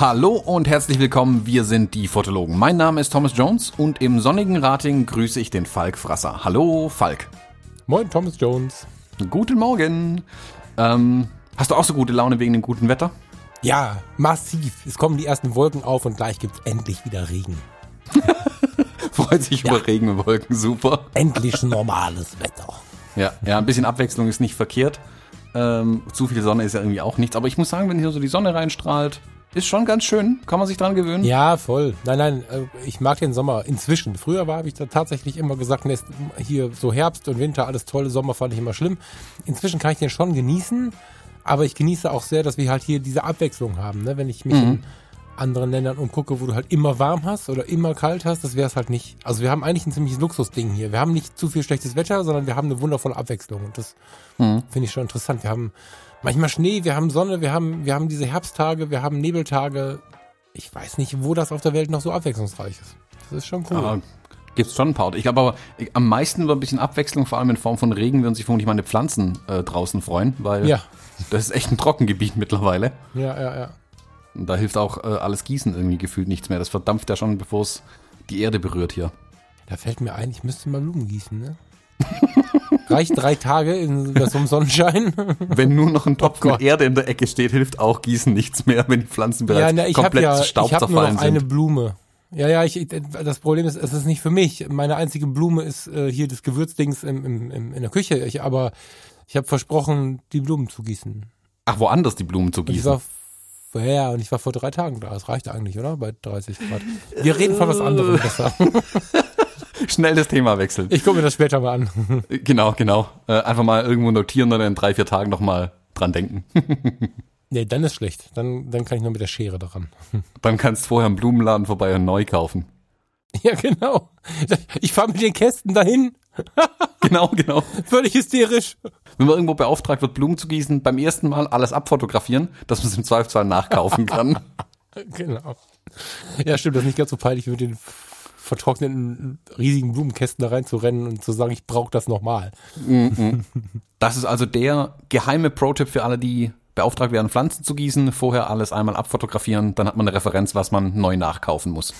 Hallo und herzlich willkommen, wir sind die Fotologen. Mein Name ist Thomas Jones und im sonnigen Rating grüße ich den Falk Frasser. Hallo Falk. Moin Thomas Jones. Guten Morgen. Ähm, hast du auch so gute Laune wegen dem guten Wetter? Ja, massiv. Es kommen die ersten Wolken auf und gleich gibt's endlich wieder Regen. Freut sich ja. über Regenwolken, super. Endlich normales Wetter. Ja, ja, ein bisschen Abwechslung ist nicht verkehrt. Ähm, zu viel Sonne ist ja irgendwie auch nichts. Aber ich muss sagen, wenn hier so die Sonne reinstrahlt, ist schon ganz schön. Kann man sich dran gewöhnen? Ja, voll. Nein, nein, äh, ich mag den Sommer inzwischen. Früher war, habe ich da tatsächlich immer gesagt, hier so Herbst und Winter, alles tolle, Sommer fand ich immer schlimm. Inzwischen kann ich den schon genießen, aber ich genieße auch sehr, dass wir halt hier diese Abwechslung haben. Ne? Wenn ich mich mhm. in anderen Ländern umgucke, wo du halt immer warm hast oder immer kalt hast, das wäre es halt nicht. Also wir haben eigentlich ein ziemliches Luxusding hier. Wir haben nicht zu viel schlechtes Wetter, sondern wir haben eine wundervolle Abwechslung. Und das mhm. finde ich schon interessant. Wir haben manchmal Schnee, wir haben Sonne, wir haben, wir haben diese Herbsttage, wir haben Nebeltage. Ich weiß nicht, wo das auf der Welt noch so abwechslungsreich ist. Das ist schon cool. Aber Gibt's schon ein paar. Ich glaube aber, am meisten über ein bisschen Abwechslung, vor allem in Form von Regen, würden sich vermutlich meine Pflanzen äh, draußen freuen, weil ja. das ist echt ein Trockengebiet mittlerweile. Ja, ja, ja. Und da hilft auch äh, alles Gießen irgendwie gefühlt nichts mehr. Das verdampft ja schon, bevor es die Erde berührt hier. Da fällt mir ein, ich müsste mal Blumen gießen, ne? Reicht drei Tage in so einem Sonnenschein. Wenn nur noch ein Topf oh mit Erde in der Ecke steht, hilft auch Gießen nichts mehr, wenn die Pflanzen bereits ja, na, ich komplett ja, Staub ich zerfallen nur noch eine Blume. Ja, ja, ich, das Problem ist, es ist nicht für mich. Meine einzige Blume ist äh, hier das Gewürzdings im, im, im, in der Küche. Ich, aber ich habe versprochen, die Blumen zu gießen. Ach, woanders die Blumen zu gießen? Und ich war, ja, und ich war vor drei Tagen da. Das reicht eigentlich, oder? Bei 30 Grad. Wir reden von was anderem besser. Schnell das Thema wechseln. Ich gucke mir das später mal an. Genau, genau. Äh, einfach mal irgendwo notieren oder in drei, vier Tagen nochmal dran denken. nee, dann ist schlecht. Dann, dann kann ich nur mit der Schere daran. Dann kannst du vorher im Blumenladen vorbei und neu kaufen. Ja, genau. Ich fahre mit den Kästen dahin. genau, genau. Völlig hysterisch. Wenn man irgendwo beauftragt wird, Blumen zu gießen, beim ersten Mal alles abfotografieren, dass man es im Zweifelsfall nachkaufen kann. genau. Ja, stimmt, das ist nicht ganz so peinlich mit den vertrockneten riesigen Blumenkästen da reinzurennen und zu sagen, ich brauche das nochmal. Mhm. Das ist also der geheime Pro-Tipp für alle, die beauftragt werden, Pflanzen zu gießen, vorher alles einmal abfotografieren, dann hat man eine Referenz, was man neu nachkaufen muss.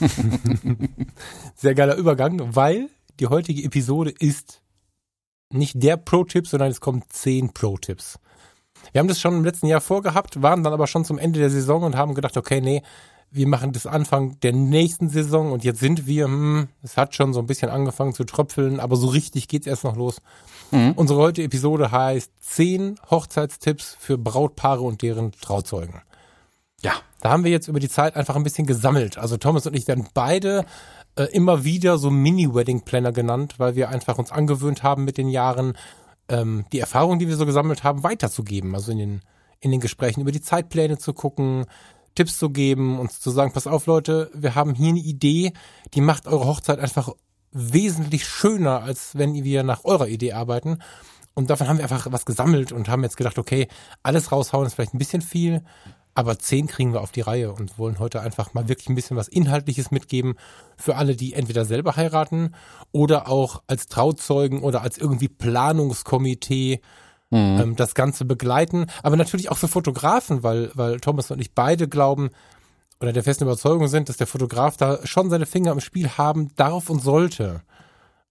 Sehr geiler Übergang, weil die heutige Episode ist nicht der Pro-Tipp, sondern es kommen zehn Pro-Tipps. Wir haben das schon im letzten Jahr vorgehabt, waren dann aber schon zum Ende der Saison und haben gedacht, okay, nee, wir machen das Anfang der nächsten Saison und jetzt sind wir, hm, es hat schon so ein bisschen angefangen zu tröpfeln, aber so richtig geht's erst noch los. Mhm. Unsere heutige Episode heißt 10 Hochzeitstipps für Brautpaare und deren Trauzeugen. Ja. Da haben wir jetzt über die Zeit einfach ein bisschen gesammelt. Also Thomas und ich werden beide äh, immer wieder so Mini-Wedding-Planner genannt, weil wir einfach uns angewöhnt haben mit den Jahren, ähm, die Erfahrungen, die wir so gesammelt haben, weiterzugeben. Also in den, in den Gesprächen über die Zeitpläne zu gucken, Tipps zu geben, uns zu sagen, pass auf Leute, wir haben hier eine Idee, die macht eure Hochzeit einfach wesentlich schöner, als wenn wir nach eurer Idee arbeiten. Und davon haben wir einfach was gesammelt und haben jetzt gedacht, okay, alles raushauen ist vielleicht ein bisschen viel, aber zehn kriegen wir auf die Reihe und wollen heute einfach mal wirklich ein bisschen was Inhaltliches mitgeben für alle, die entweder selber heiraten oder auch als Trauzeugen oder als irgendwie Planungskomitee mhm. ähm, das Ganze begleiten. Aber natürlich auch für Fotografen, weil, weil Thomas und ich beide glauben oder der festen Überzeugung sind, dass der Fotograf da schon seine Finger im Spiel haben darf und sollte.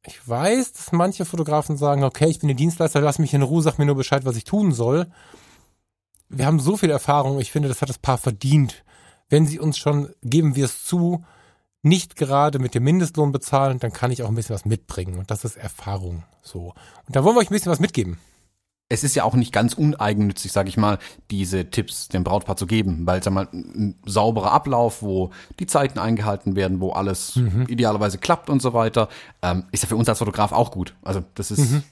Ich weiß, dass manche Fotografen sagen, okay, ich bin der Dienstleister, lass mich in Ruhe, sag mir nur Bescheid, was ich tun soll. Wir haben so viel Erfahrung, ich finde, das hat das Paar verdient. Wenn sie uns schon, geben wir es zu, nicht gerade mit dem Mindestlohn bezahlen, dann kann ich auch ein bisschen was mitbringen. Und das ist Erfahrung. So. Und da wollen wir euch ein bisschen was mitgeben es ist ja auch nicht ganz uneigennützig, sage ich mal, diese Tipps dem Brautpaar zu geben, weil sag mal ein sauberer Ablauf, wo die Zeiten eingehalten werden, wo alles mhm. idealerweise klappt und so weiter, ähm, ist ja für uns als Fotograf auch gut. Also das ist mhm.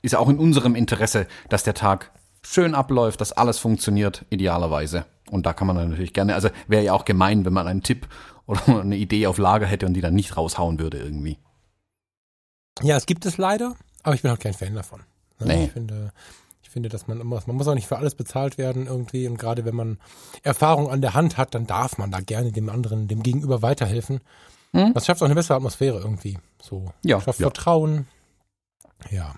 ist ja auch in unserem Interesse, dass der Tag schön abläuft, dass alles funktioniert idealerweise. Und da kann man natürlich gerne, also wäre ja auch gemein, wenn man einen Tipp oder eine Idee auf Lager hätte und die dann nicht raushauen würde irgendwie. Ja, es gibt es leider, aber ich bin auch kein Fan davon. Nee. Ich finde, finde, dass man immer, man muss auch nicht für alles bezahlt werden irgendwie. Und gerade wenn man Erfahrung an der Hand hat, dann darf man da gerne dem anderen, dem Gegenüber weiterhelfen. Hm? Das schafft auch eine bessere Atmosphäre irgendwie. So. Ja. Schafft ja. Vertrauen. Ja.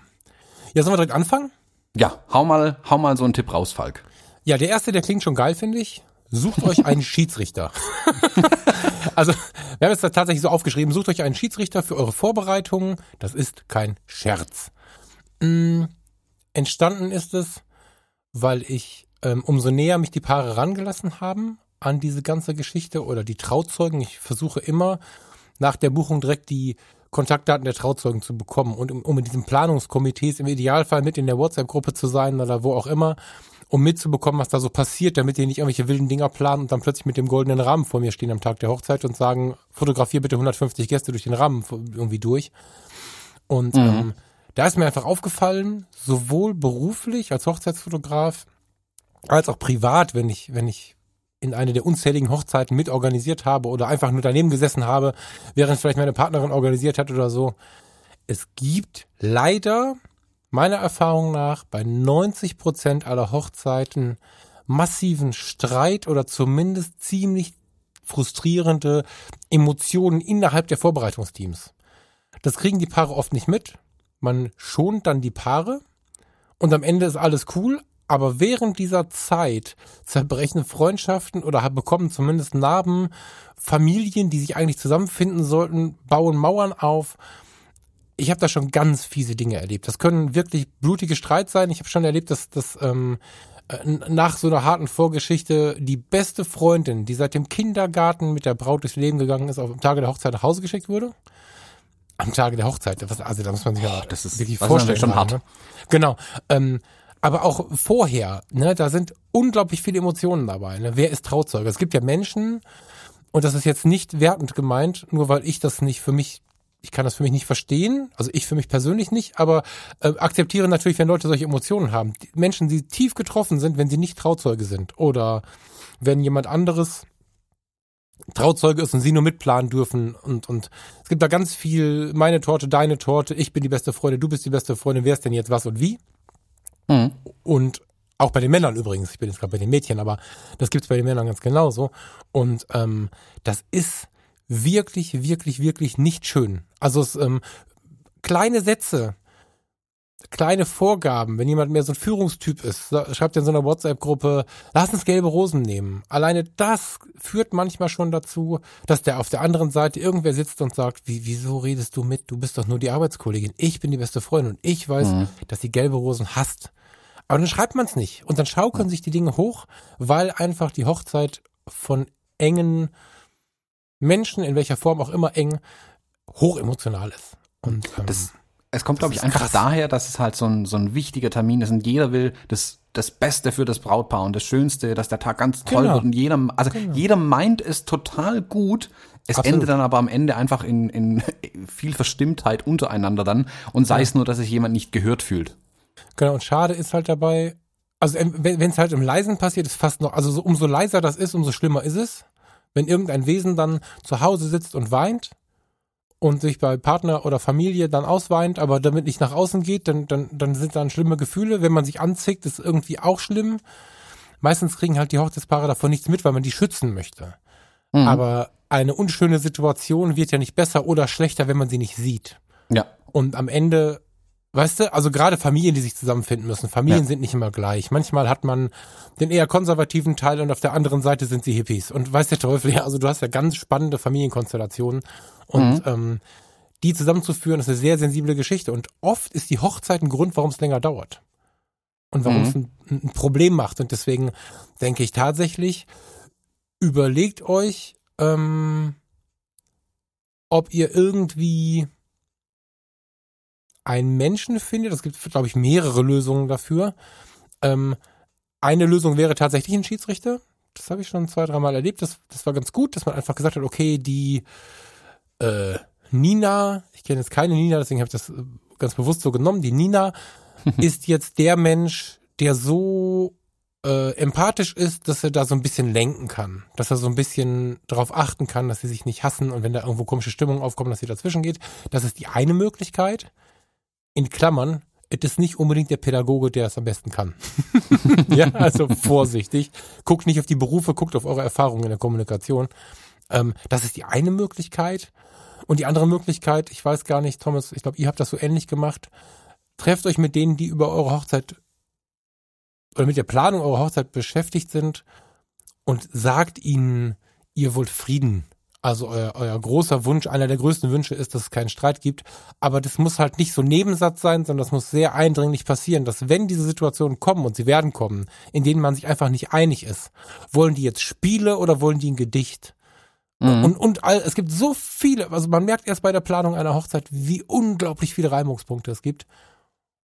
Ja, sollen wir direkt anfangen? Ja, hau mal, hau mal so einen Tipp raus, Falk. Ja, der erste, der klingt schon geil, finde ich. Sucht euch einen Schiedsrichter. also, wir haben es da tatsächlich so aufgeschrieben, sucht euch einen Schiedsrichter für eure Vorbereitungen. Das ist kein Scherz. Mhm. Entstanden ist es, weil ich, ähm, umso näher mich die Paare rangelassen haben an diese ganze Geschichte oder die Trauzeugen, ich versuche immer nach der Buchung direkt die Kontaktdaten der Trauzeugen zu bekommen und um, um in diesen Planungskomitees im Idealfall mit in der WhatsApp-Gruppe zu sein oder wo auch immer, um mitzubekommen, was da so passiert, damit die nicht irgendwelche wilden Dinger planen und dann plötzlich mit dem goldenen Rahmen vor mir stehen am Tag der Hochzeit und sagen, fotografier bitte 150 Gäste durch den Rahmen irgendwie durch. Und mhm. ähm, da ist mir einfach aufgefallen, sowohl beruflich als Hochzeitsfotograf als auch privat, wenn ich, wenn ich in eine der unzähligen Hochzeiten mitorganisiert habe oder einfach nur daneben gesessen habe, während vielleicht meine Partnerin organisiert hat oder so. Es gibt leider meiner Erfahrung nach bei 90 Prozent aller Hochzeiten massiven Streit oder zumindest ziemlich frustrierende Emotionen innerhalb der Vorbereitungsteams. Das kriegen die Paare oft nicht mit. Man schont dann die Paare und am Ende ist alles cool, aber während dieser Zeit zerbrechen Freundschaften oder bekommen zumindest Narben, Familien, die sich eigentlich zusammenfinden sollten, bauen Mauern auf. Ich habe da schon ganz fiese Dinge erlebt. Das können wirklich blutige Streit sein. Ich habe schon erlebt, dass, dass ähm, äh, nach so einer harten Vorgeschichte die beste Freundin, die seit dem Kindergarten mit der Braut durchs Leben gegangen ist, auf dem Tage der Hochzeit nach Hause geschickt wurde. Am Tage der Hochzeit. also da muss man sich ja das ist, wirklich vorstellen. Schon hart. Ne? Genau. Ähm, aber auch vorher, ne, da sind unglaublich viele Emotionen dabei. Ne? Wer ist Trauzeuge? Es gibt ja Menschen, und das ist jetzt nicht wertend gemeint, nur weil ich das nicht für mich, ich kann das für mich nicht verstehen, also ich für mich persönlich nicht, aber äh, akzeptiere natürlich, wenn Leute solche Emotionen haben. Die Menschen, die tief getroffen sind, wenn sie nicht Trauzeuge sind oder wenn jemand anderes Trauzeuge ist und sie nur mitplanen dürfen und und es gibt da ganz viel meine Torte, deine Torte, ich bin die beste Freundin, du bist die beste Freundin, wer ist denn jetzt was und wie? Mhm. Und auch bei den Männern übrigens, ich bin jetzt gerade bei den Mädchen, aber das gibt's bei den Männern ganz genauso. Und ähm, das ist wirklich, wirklich, wirklich nicht schön. Also es, ähm, kleine Sätze, kleine Vorgaben, wenn jemand mehr so ein Führungstyp ist, schreibt in so einer WhatsApp-Gruppe, lass uns gelbe Rosen nehmen. Alleine das führt manchmal schon dazu, dass der auf der anderen Seite irgendwer sitzt und sagt, wie, wieso redest du mit? Du bist doch nur die Arbeitskollegin. Ich bin die beste Freundin und ich weiß, mhm. dass die gelbe Rosen hasst. Aber dann schreibt man es nicht. Und dann schaukeln sich die Dinge hoch, weil einfach die Hochzeit von engen Menschen, in welcher Form auch immer eng, hochemotional ist. Und ähm, das, es kommt, glaube ich, einfach krass. daher, dass es halt so ein, so ein wichtiger Termin ist und jeder will das, das Beste für das Brautpaar und das Schönste, dass der Tag ganz toll genau. wird und jeder, also genau. jeder meint es total gut. Es Absolut. endet dann aber am Ende einfach in, in viel Verstimmtheit untereinander dann und sei ja. es nur, dass sich jemand nicht gehört fühlt. Genau, und schade ist halt dabei, also ähm, wenn es halt im Leisen passiert, ist fast noch, also so, umso leiser das ist, umso schlimmer ist es. Wenn irgendein Wesen dann zu Hause sitzt und weint und sich bei Partner oder Familie dann ausweint, aber damit nicht nach außen geht, dann, dann, dann sind dann schlimme Gefühle. Wenn man sich anzickt, ist irgendwie auch schlimm. Meistens kriegen halt die Hochzeitspaare davon nichts mit, weil man die schützen möchte. Mhm. Aber eine unschöne Situation wird ja nicht besser oder schlechter, wenn man sie nicht sieht. Ja. Und am Ende Weißt du, also gerade Familien, die sich zusammenfinden müssen. Familien ja. sind nicht immer gleich. Manchmal hat man den eher konservativen Teil und auf der anderen Seite sind sie Hippies. Und weiß der Teufel, ja, also du hast ja ganz spannende Familienkonstellationen. Und mhm. ähm, die zusammenzuführen, ist eine sehr sensible Geschichte. Und oft ist die Hochzeit ein Grund, warum es länger dauert. Und warum mhm. es ein, ein Problem macht. Und deswegen denke ich tatsächlich, überlegt euch, ähm, ob ihr irgendwie einen Menschen findet. Es gibt, glaube ich, mehrere Lösungen dafür. Ähm, eine Lösung wäre tatsächlich ein Schiedsrichter. Das habe ich schon zwei, dreimal erlebt. Das, das war ganz gut, dass man einfach gesagt hat, okay, die äh, Nina, ich kenne jetzt keine Nina, deswegen habe ich das äh, ganz bewusst so genommen, die Nina ist jetzt der Mensch, der so äh, empathisch ist, dass er da so ein bisschen lenken kann, dass er so ein bisschen darauf achten kann, dass sie sich nicht hassen und wenn da irgendwo komische Stimmungen aufkommen, dass sie dazwischen geht. Das ist die eine Möglichkeit in Klammern, es ist nicht unbedingt der Pädagoge, der es am besten kann. ja, also vorsichtig. Guckt nicht auf die Berufe, guckt auf eure Erfahrungen in der Kommunikation. Ähm, das ist die eine Möglichkeit. Und die andere Möglichkeit, ich weiß gar nicht, Thomas, ich glaube, ihr habt das so ähnlich gemacht. Trefft euch mit denen, die über eure Hochzeit oder mit der Planung eurer Hochzeit beschäftigt sind und sagt ihnen, ihr wollt Frieden. Also euer, euer großer Wunsch, einer der größten Wünsche ist, dass es keinen Streit gibt. Aber das muss halt nicht so Nebensatz sein, sondern das muss sehr eindringlich passieren, dass wenn diese Situationen kommen und sie werden kommen, in denen man sich einfach nicht einig ist, wollen die jetzt Spiele oder wollen die ein Gedicht? Mhm. Und, und all, es gibt so viele, also man merkt erst bei der Planung einer Hochzeit, wie unglaublich viele Reibungspunkte es gibt.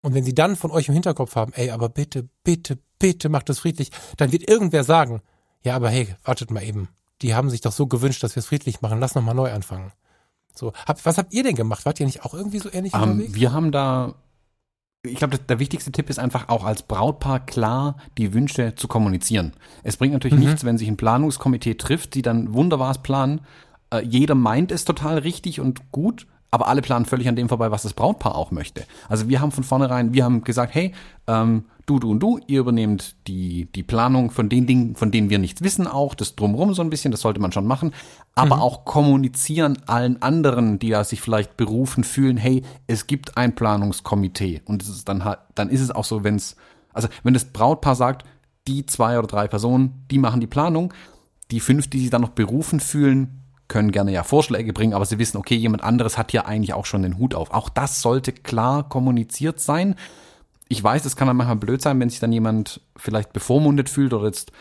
Und wenn sie dann von euch im Hinterkopf haben, ey, aber bitte, bitte, bitte macht es friedlich, dann wird irgendwer sagen, ja, aber hey, wartet mal eben. Die haben sich doch so gewünscht, dass wir es friedlich machen. Lass nochmal neu anfangen. So, hab, was habt ihr denn gemacht? Wart ihr nicht auch irgendwie so ähnlich um, ähm, unterwegs? Wir haben da, ich glaube, der wichtigste Tipp ist einfach auch als Brautpaar klar die Wünsche zu kommunizieren. Es bringt natürlich mhm. nichts, wenn sich ein Planungskomitee trifft, die dann wunderbares planen. Äh, jeder meint es total richtig und gut, aber alle planen völlig an dem vorbei, was das Brautpaar auch möchte. Also wir haben von vornherein, wir haben gesagt, hey, ähm, du, du und du, ihr übernehmt die, die Planung von den Dingen, von denen wir nichts wissen auch, das drumrum so ein bisschen, das sollte man schon machen, aber mhm. auch kommunizieren allen anderen, die ja sich vielleicht berufen fühlen, hey, es gibt ein Planungskomitee und es ist dann halt, dann ist es auch so, wenn es, also wenn das Brautpaar sagt, die zwei oder drei Personen, die machen die Planung, die fünf, die sich dann noch berufen fühlen, können gerne ja Vorschläge bringen, aber sie wissen, okay, jemand anderes hat ja eigentlich auch schon den Hut auf. Auch das sollte klar kommuniziert sein. Ich weiß, es kann dann manchmal blöd sein, wenn sich dann jemand vielleicht bevormundet fühlt oder jetzt,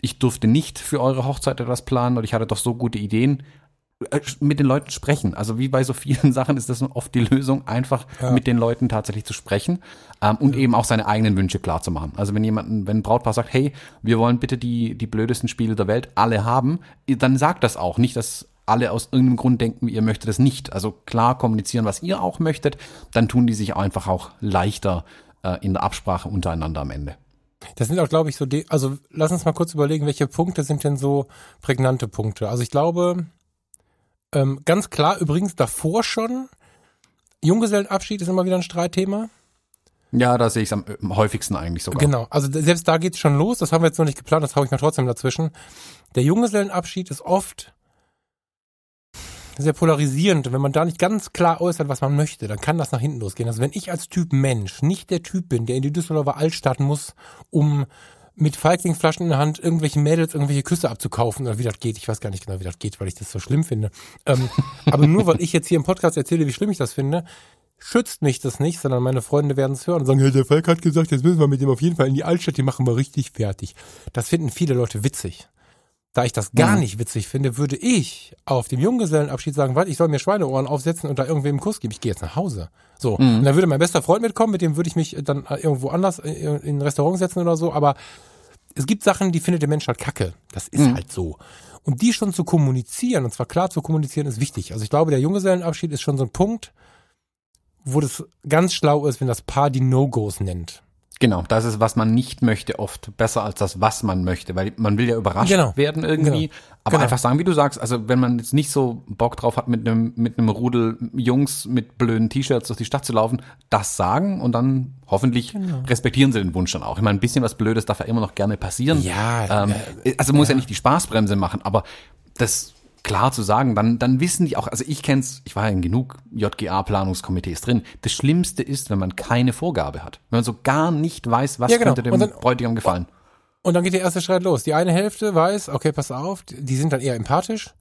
ich durfte nicht für eure Hochzeit etwas planen oder ich hatte doch so gute Ideen. Äh, mit den Leuten sprechen. Also wie bei so vielen Sachen ist das oft die Lösung, einfach ja. mit den Leuten tatsächlich zu sprechen ähm, und ja. eben auch seine eigenen Wünsche klar zu machen. Also wenn jemand, wenn ein Brautpaar sagt, hey, wir wollen bitte die, die blödesten Spiele der Welt alle haben, dann sagt das auch. Nicht, dass alle aus irgendeinem Grund denken, ihr möchtet es nicht. Also klar kommunizieren, was ihr auch möchtet, dann tun die sich einfach auch leichter äh, in der Absprache untereinander am Ende. Das sind auch, glaube ich, so, die, also lass uns mal kurz überlegen, welche Punkte sind denn so prägnante Punkte. Also ich glaube, ähm, ganz klar übrigens davor schon, Junggesellenabschied ist immer wieder ein Streitthema. Ja, da sehe ich es am, am häufigsten eigentlich sogar. Genau, also selbst da geht's schon los, das haben wir jetzt noch nicht geplant, das haue ich mal trotzdem dazwischen. Der Junggesellenabschied ist oft sehr polarisierend. Wenn man da nicht ganz klar äußert, was man möchte, dann kann das nach hinten losgehen. Also wenn ich als Typ Mensch nicht der Typ bin, der in die Düsseldorfer Altstadt muss, um mit Feigling-Flaschen in der Hand irgendwelche Mädels irgendwelche Küsse abzukaufen oder wie das geht. Ich weiß gar nicht genau, wie das geht, weil ich das so schlimm finde. Ähm, aber nur weil ich jetzt hier im Podcast erzähle, wie schlimm ich das finde, schützt mich das nicht, sondern meine Freunde werden es hören und sagen, hey, der Falk hat gesagt, jetzt müssen wir mit dem auf jeden Fall in die Altstadt, die machen wir richtig fertig. Das finden viele Leute witzig. Da ich das gar mhm. nicht witzig finde, würde ich auf dem Junggesellenabschied sagen, warte, ich soll mir Schweineohren aufsetzen und da irgendwem einen Kuss geben. Ich gehe jetzt nach Hause. So. Mhm. Und dann würde mein bester Freund mitkommen, mit dem würde ich mich dann irgendwo anders in ein Restaurant setzen oder so. Aber es gibt Sachen, die findet der Mensch halt kacke. Das ist mhm. halt so. Und die schon zu kommunizieren, und zwar klar zu kommunizieren, ist wichtig. Also ich glaube, der Junggesellenabschied ist schon so ein Punkt, wo das ganz schlau ist, wenn das Paar die No-Gos nennt. Genau, das ist, was man nicht möchte, oft besser als das, was man möchte, weil man will ja überrascht genau. werden irgendwie. Genau. Aber genau. einfach sagen, wie du sagst, also wenn man jetzt nicht so Bock drauf hat, mit einem, mit einem Rudel Jungs mit blöden T-Shirts durch die Stadt zu laufen, das sagen und dann hoffentlich genau. respektieren sie den Wunsch dann auch. Ich meine, ein bisschen was Blödes darf ja immer noch gerne passieren. Ja. Ähm, äh, also muss ja. ja nicht die Spaßbremse machen, aber das klar zu sagen, dann, dann wissen die auch, also ich kenn's, ich war ja in genug JGA-Planungskomitees drin. Das Schlimmste ist, wenn man keine Vorgabe hat. Wenn man so gar nicht weiß, was ja, genau. könnte dem dann, Bräutigam gefallen. Und dann geht der erste Streit los. Die eine Hälfte weiß, okay, pass auf, die sind dann eher empathisch.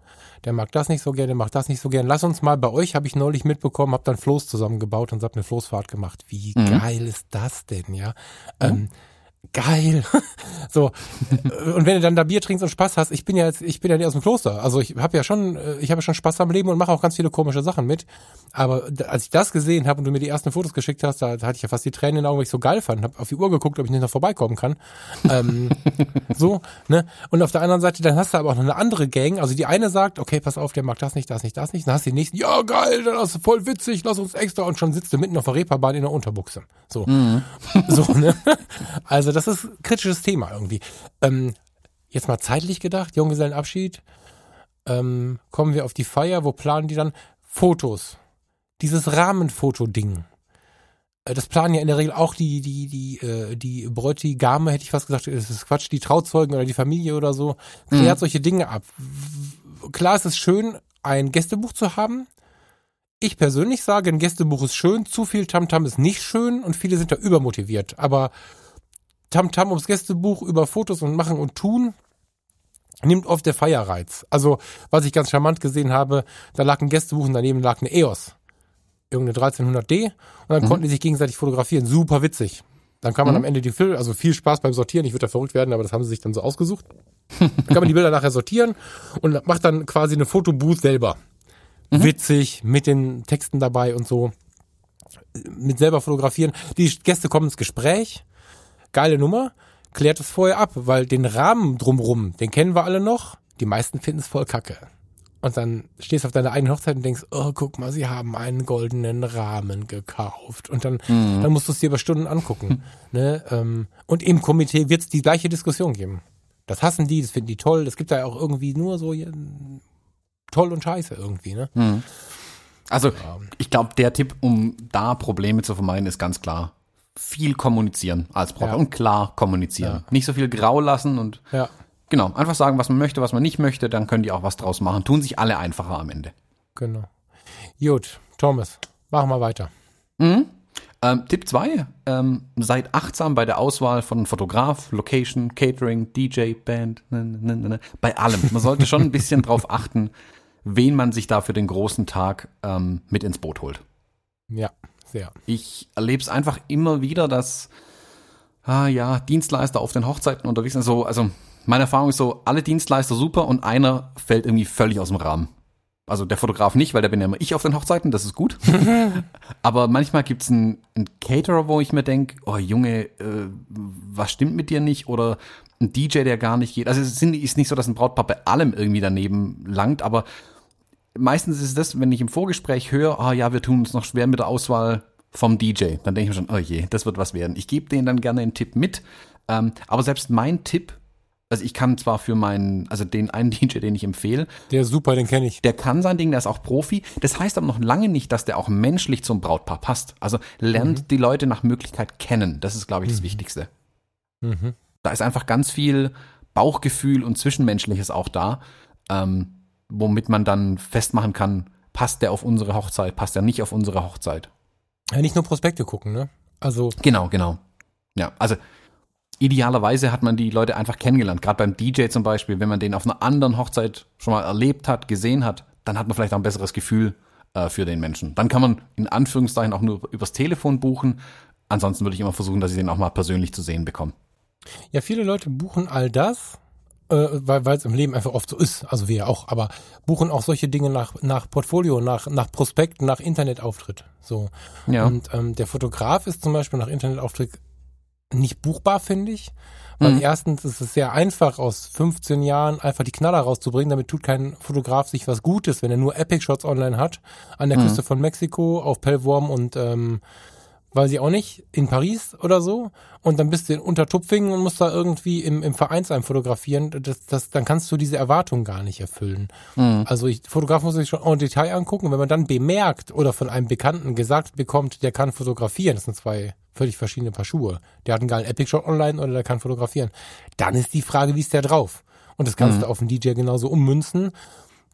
Der mag das nicht so gern, der macht das nicht so gern. Lass uns mal bei euch, habe ich neulich mitbekommen, hab dann Floß zusammengebaut und hab eine Floßfahrt gemacht. Wie mhm. geil ist das denn, ja? Mhm. Ähm, geil. so. Und wenn du dann da Bier trinkst und Spaß hast, ich bin ja jetzt, ich bin ja nicht aus dem Kloster. Also ich habe ja schon, äh, ich habe ja schon Spaß am Leben und mache auch ganz viele komische Sachen mit. Aber als ich das gesehen habe und du mir die ersten Fotos geschickt hast, da, da hatte ich ja fast die Tränen in den Augen, weil ich so geil fand. Hab auf die Uhr geguckt, ob ich nicht noch vorbeikommen kann. Ähm, so, ne? Und auf der anderen Seite, dann hast du aber auch noch eine andere Gang. Also die eine sagt, okay, pass auf, der mag das nicht, das nicht, das nicht. Dann hast du die nächsten, ja geil, das ist voll witzig, lass uns extra. Und schon sitzt du mitten auf der Reeperbahn in der Unterbuchse. So. Mhm. So, ne? Also das ist kritisches Thema irgendwie. Ähm, jetzt mal zeitlich gedacht, Junggesellenabschied. Ähm, kommen wir auf die Feier, wo planen die dann Fotos? Dieses Rahmenfoto-Ding. Äh, das planen ja in der Regel auch die, die, die, äh, die Bräutigame, hätte ich fast gesagt, das ist Quatsch, die Trauzeugen oder die Familie oder so. Klärt mhm. solche Dinge ab. Klar ist es schön, ein Gästebuch zu haben, ich persönlich sage, ein Gästebuch ist schön, zu viel Tamtam -Tam ist nicht schön und viele sind da übermotiviert. Aber Tamtam -Tam ums Gästebuch über Fotos und Machen und Tun nimmt oft der Feierreiz. Also, was ich ganz charmant gesehen habe, da lag ein Gästebuch und daneben lag eine EOS. Irgendeine 1300D und dann mhm. konnten die sich gegenseitig fotografieren. Super witzig. Dann kann man mhm. am Ende die Filme, also viel Spaß beim Sortieren. Ich würde da verrückt werden, aber das haben sie sich dann so ausgesucht. dann kann man die Bilder nachher sortieren und macht dann quasi eine Fotobooth selber. Mhm. Witzig, mit den Texten dabei und so. Mit selber fotografieren. Die Gäste kommen ins Gespräch. Geile Nummer. Klärt es vorher ab, weil den Rahmen drumrum, den kennen wir alle noch. Die meisten finden es voll kacke. Und dann stehst du auf deiner eigenen Hochzeit und denkst, oh, guck mal, sie haben einen goldenen Rahmen gekauft. Und dann, mhm. dann musst du es dir über Stunden angucken. ne? Ähm, und im Komitee wird es die gleiche Diskussion geben. Das hassen die, das finden die toll. Es gibt da ja auch irgendwie nur so toll und scheiße irgendwie, ne? Mhm. Also, ich glaube, der Tipp, um da Probleme zu vermeiden, ist ganz klar. Viel kommunizieren als Brautpaar ja. und klar kommunizieren. Ja. Nicht so viel grau lassen und ja. genau, einfach sagen, was man möchte, was man nicht möchte, dann können die auch was draus machen. Tun sich alle einfacher am Ende. Genau. Gut, Thomas, machen wir weiter. Mhm. Ähm, Tipp 2, ähm, seid achtsam bei der Auswahl von Fotograf, Location, Catering, DJ, Band, ne, ne, ne, bei allem. Man sollte schon ein bisschen drauf achten, wen man sich da für den großen Tag ähm, mit ins Boot holt. Ja, sehr. Ich erlebe es einfach immer wieder, dass ah, ja, Dienstleister auf den Hochzeiten unterwegs sind. So, also meine Erfahrung ist so, alle Dienstleister super und einer fällt irgendwie völlig aus dem Rahmen. Also der Fotograf nicht, weil da bin ja immer ich auf den Hochzeiten, das ist gut. Aber manchmal gibt's einen, einen Caterer, wo ich mir denke, oh Junge, äh, was stimmt mit dir nicht? Oder ein DJ, der gar nicht geht. Also es ist nicht so, dass ein Brautpaar bei allem irgendwie daneben langt, aber meistens ist das, wenn ich im Vorgespräch höre, ah ja, wir tun uns noch schwer mit der Auswahl vom DJ, dann denke ich mir schon, oh je, das wird was werden. Ich gebe denen dann gerne einen Tipp mit, ähm, aber selbst mein Tipp, also ich kann zwar für meinen, also den einen DJ, den ich empfehle. Der ist super, den kenne ich. Der kann sein Ding, der ist auch Profi. Das heißt aber noch lange nicht, dass der auch menschlich zum Brautpaar passt. Also lernt mhm. die Leute nach Möglichkeit kennen. Das ist, glaube ich, das mhm. Wichtigste. Mhm. Da ist einfach ganz viel Bauchgefühl und Zwischenmenschliches auch da. Ähm, womit man dann festmachen kann, passt der auf unsere Hochzeit, passt der nicht auf unsere Hochzeit. Ja, nicht nur Prospekte gucken, ne? Also. Genau, genau. Ja, also idealerweise hat man die Leute einfach kennengelernt. Gerade beim DJ zum Beispiel, wenn man den auf einer anderen Hochzeit schon mal erlebt hat, gesehen hat, dann hat man vielleicht auch ein besseres Gefühl äh, für den Menschen. Dann kann man in Anführungszeichen auch nur übers Telefon buchen. Ansonsten würde ich immer versuchen, dass ich den auch mal persönlich zu sehen bekomme. Ja, viele Leute buchen all das, äh, weil es im Leben einfach oft so ist, also wir auch, aber buchen auch solche Dinge nach, nach Portfolio, nach, nach Prospekt, nach Internetauftritt. So. Ja. Und ähm, der Fotograf ist zum Beispiel nach Internetauftritt nicht buchbar, finde ich. Weil mhm. erstens ist es sehr einfach, aus 15 Jahren einfach die Knaller rauszubringen. Damit tut kein Fotograf sich was Gutes, wenn er nur Epic Shots online hat. An der mhm. Küste von Mexiko, auf Pellworm und ähm, weiß ich auch nicht, in Paris oder so. Und dann bist du in Untertupfingen und musst da irgendwie im, im Vereinsheim fotografieren. Das, das, dann kannst du diese Erwartung gar nicht erfüllen. Mhm. Also ich, Fotograf muss sich schon en Detail angucken. Wenn man dann bemerkt oder von einem Bekannten gesagt bekommt, der kann fotografieren, das sind zwei völlig verschiedene Paar Schuhe. Der hat einen geilen Epic Shot online oder der kann fotografieren. Dann ist die Frage, wie ist der drauf? Und das kannst mhm. du auf den DJ genauso ummünzen.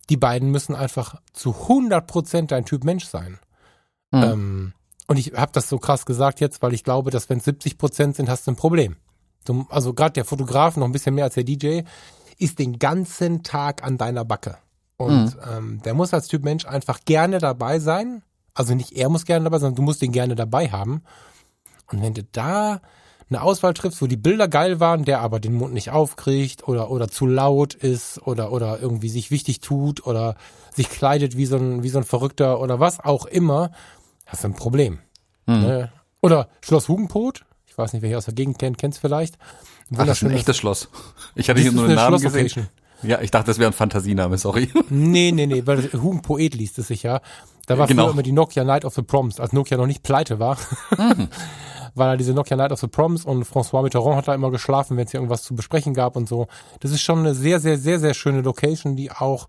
Die beiden müssen einfach zu 100 Prozent dein Typ Mensch sein. Mhm. Ähm, und ich habe das so krass gesagt jetzt, weil ich glaube, dass wenn es 70 Prozent sind, hast du ein Problem. Du, also gerade der Fotograf, noch ein bisschen mehr als der DJ, ist den ganzen Tag an deiner Backe. Und mhm. ähm, der muss als Typ Mensch einfach gerne dabei sein. Also nicht er muss gerne dabei sein, sondern du musst ihn gerne dabei haben. Und wenn du da eine Auswahl triffst, wo die Bilder geil waren, der aber den Mund nicht aufkriegt oder, oder zu laut ist oder, oder irgendwie sich wichtig tut oder sich kleidet wie so ein, wie so ein Verrückter oder was auch immer, hast du ein Problem. Mhm. Ne? Oder Schloss Hugenpot, ich weiß nicht, wer hier aus der Gegend kennt, kennt's vielleicht. Ach, das ist ein echtes Schloss. Ich hatte hier nur einen Namen gesehen. Ja, ich dachte, das wäre ein Fantasiename, sorry. Nee, nee, nee, weil Hugenpoet liest es sich ja. Da war genau. früher immer die Nokia Night of the Proms, als Nokia noch nicht pleite war. Mhm. war da diese Nokia Night of the Proms und François Mitterrand hat da immer geschlafen, wenn es hier irgendwas zu besprechen gab und so. Das ist schon eine sehr, sehr, sehr, sehr schöne Location, die auch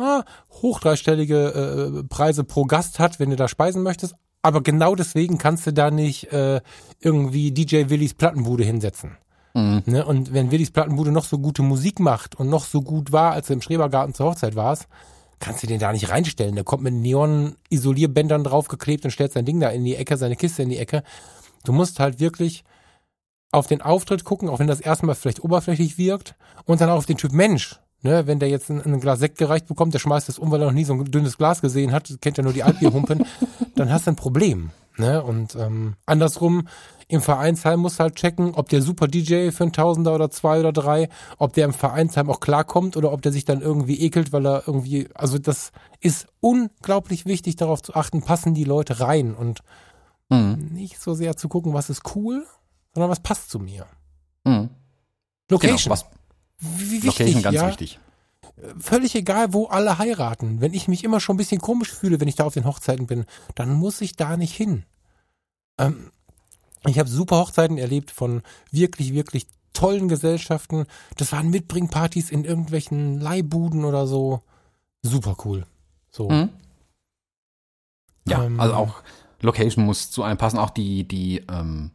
ah, hoch dreistellige äh, Preise pro Gast hat, wenn du da speisen möchtest. Aber genau deswegen kannst du da nicht äh, irgendwie DJ Willis Plattenbude hinsetzen. Mhm. Ne? Und wenn Willis Plattenbude noch so gute Musik macht und noch so gut war, als du im Schrebergarten zur Hochzeit warst, kannst du den da nicht reinstellen. Der kommt mit Neon-Isolierbändern draufgeklebt und stellt sein Ding da in die Ecke, seine Kiste in die Ecke. Du musst halt wirklich auf den Auftritt gucken, auch wenn das erstmal vielleicht oberflächlich wirkt und dann auch auf den Typ Mensch. Ne, wenn der jetzt ein, ein Glas Sekt gereicht bekommt, der schmeißt das um, weil er noch nie so ein dünnes Glas gesehen hat, kennt ja nur die Altbierhumpen, dann hast du ein Problem. Ne? Und ähm, andersrum, im Vereinsheim musst du halt checken, ob der super DJ für ein Tausender oder zwei oder drei, ob der im Vereinsheim auch klarkommt oder ob der sich dann irgendwie ekelt, weil er irgendwie, also das ist unglaublich wichtig, darauf zu achten, passen die Leute rein und mhm. nicht so sehr zu gucken, was ist cool, sondern was passt zu mir. Mhm. Location. Genau, was, wichtig, Location ganz ja? wichtig. Völlig egal, wo alle heiraten. Wenn ich mich immer schon ein bisschen komisch fühle, wenn ich da auf den Hochzeiten bin, dann muss ich da nicht hin. Ähm, ich habe super Hochzeiten erlebt von wirklich, wirklich tollen Gesellschaften. Das waren Mitbringpartys in irgendwelchen Leihbuden oder so. Super cool. So. Mhm. Ja, ähm, also auch Location muss zu einem passen. Auch die, die ähm,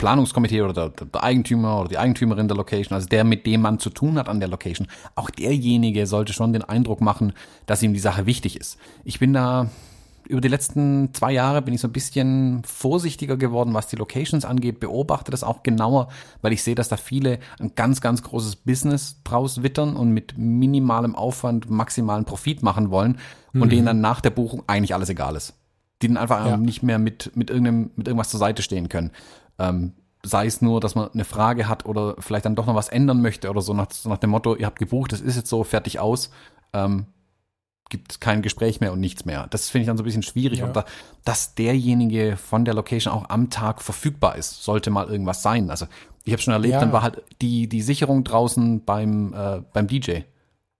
Planungskomitee oder der, der, Eigentümer oder die Eigentümerin der Location, also der, mit dem man zu tun hat an der Location, auch derjenige sollte schon den Eindruck machen, dass ihm die Sache wichtig ist. Ich bin da über die letzten zwei Jahre bin ich so ein bisschen vorsichtiger geworden, was die Locations angeht, beobachte das auch genauer, weil ich sehe, dass da viele ein ganz, ganz großes Business draus wittern und mit minimalem Aufwand maximalen Profit machen wollen und mhm. denen dann nach der Buchung eigentlich alles egal ist. Die dann einfach ja. nicht mehr mit, mit irgendeinem, mit irgendwas zur Seite stehen können. Ähm, sei es nur, dass man eine Frage hat oder vielleicht dann doch noch was ändern möchte oder so nach, nach dem Motto, ihr habt gebucht, das ist jetzt so, fertig aus, ähm, gibt kein Gespräch mehr und nichts mehr. Das finde ich dann so ein bisschen schwierig. Ja. Und da, dass derjenige von der Location auch am Tag verfügbar ist, sollte mal irgendwas sein. Also ich habe schon erlebt, ja. dann war halt die, die Sicherung draußen beim, äh, beim DJ.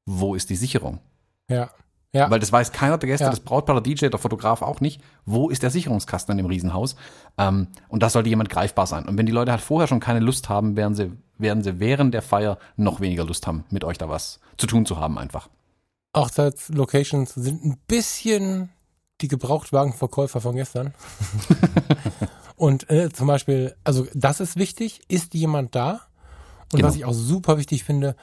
Wo ist die Sicherung? Ja. Ja. Weil das weiß keiner der Gäste, ja. das Brautpaar, der DJ, der Fotograf auch nicht. Wo ist der Sicherungskasten in dem Riesenhaus? Ähm, und das sollte jemand greifbar sein. Und wenn die Leute halt vorher schon keine Lust haben, werden sie, werden sie während der Feier noch weniger Lust haben, mit euch da was zu tun zu haben einfach. Hochzeitslocations sind ein bisschen die Gebrauchtwagenverkäufer von gestern. und äh, zum Beispiel, also das ist wichtig, ist jemand da? Und genau. was ich auch super wichtig finde,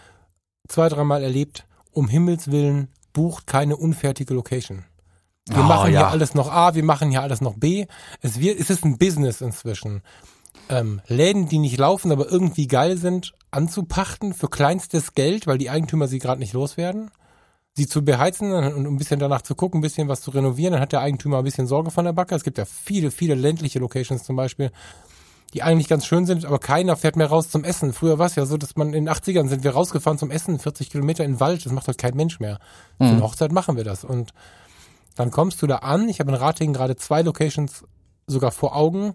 zwei, dreimal erlebt, um Himmels Willen bucht keine unfertige Location. Wir oh, machen ja. hier alles noch A, wir machen hier alles noch B. Es, wird, es ist ein Business inzwischen. Ähm, Läden, die nicht laufen, aber irgendwie geil sind, anzupachten für kleinstes Geld, weil die Eigentümer sie gerade nicht loswerden. Sie zu beheizen und ein bisschen danach zu gucken, ein bisschen was zu renovieren, dann hat der Eigentümer ein bisschen Sorge von der Backe. Es gibt ja viele, viele ländliche Locations zum Beispiel, die eigentlich ganz schön sind, aber keiner fährt mehr raus zum Essen. Früher war es ja so, dass man in den 80ern sind wir rausgefahren zum Essen, 40 Kilometer in den Wald, das macht halt kein Mensch mehr. Mhm. Für eine Hochzeit machen wir das. Und dann kommst du da an, ich habe in Ratingen gerade zwei Locations sogar vor Augen,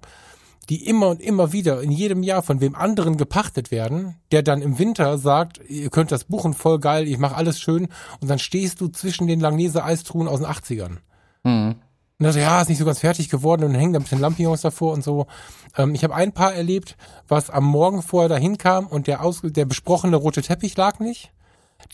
die immer und immer wieder in jedem Jahr von wem anderen gepachtet werden, der dann im Winter sagt, ihr könnt das buchen, voll geil, ich mache alles schön und dann stehst du zwischen den Langnese Eistruhen aus den 80ern. Mhm. Und dann ja, ist nicht so ganz fertig geworden und hängen da ein bisschen Lampions davor und so. Ähm, ich habe ein Paar erlebt, was am Morgen vorher dahin kam und der, aus, der besprochene rote Teppich lag nicht.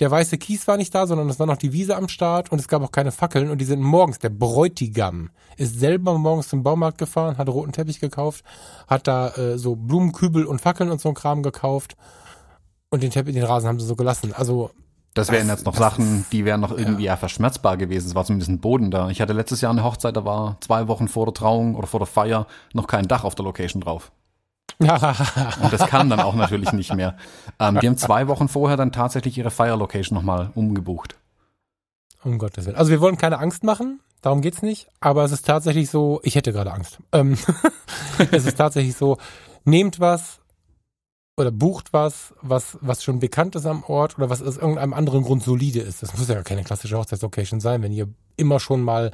Der weiße Kies war nicht da, sondern es war noch die Wiese am Start und es gab auch keine Fackeln und die sind morgens, der Bräutigam ist selber morgens zum Baumarkt gefahren, hat roten Teppich gekauft, hat da äh, so Blumenkübel und Fackeln und so ein Kram gekauft und den Teppich, den Rasen haben sie so gelassen. Also das wären jetzt noch Sachen, die wären noch irgendwie ja. verschmerzbar gewesen. Es war zumindest ein Boden da. Ich hatte letztes Jahr eine Hochzeit, da war zwei Wochen vor der Trauung oder vor der Feier noch kein Dach auf der Location drauf. und das kam dann auch natürlich nicht mehr. Ähm, die haben zwei Wochen vorher dann tatsächlich ihre Fire-Location nochmal umgebucht. Um Gottes Willen. Also wir wollen keine Angst machen, darum geht's nicht, aber es ist tatsächlich so, ich hätte gerade Angst. Ähm, es ist tatsächlich so, nehmt was, oder bucht was, was, was schon bekannt ist am Ort oder was aus irgendeinem anderen Grund solide ist. Das muss ja keine klassische Hochzeitslocation sein, wenn ihr immer schon mal,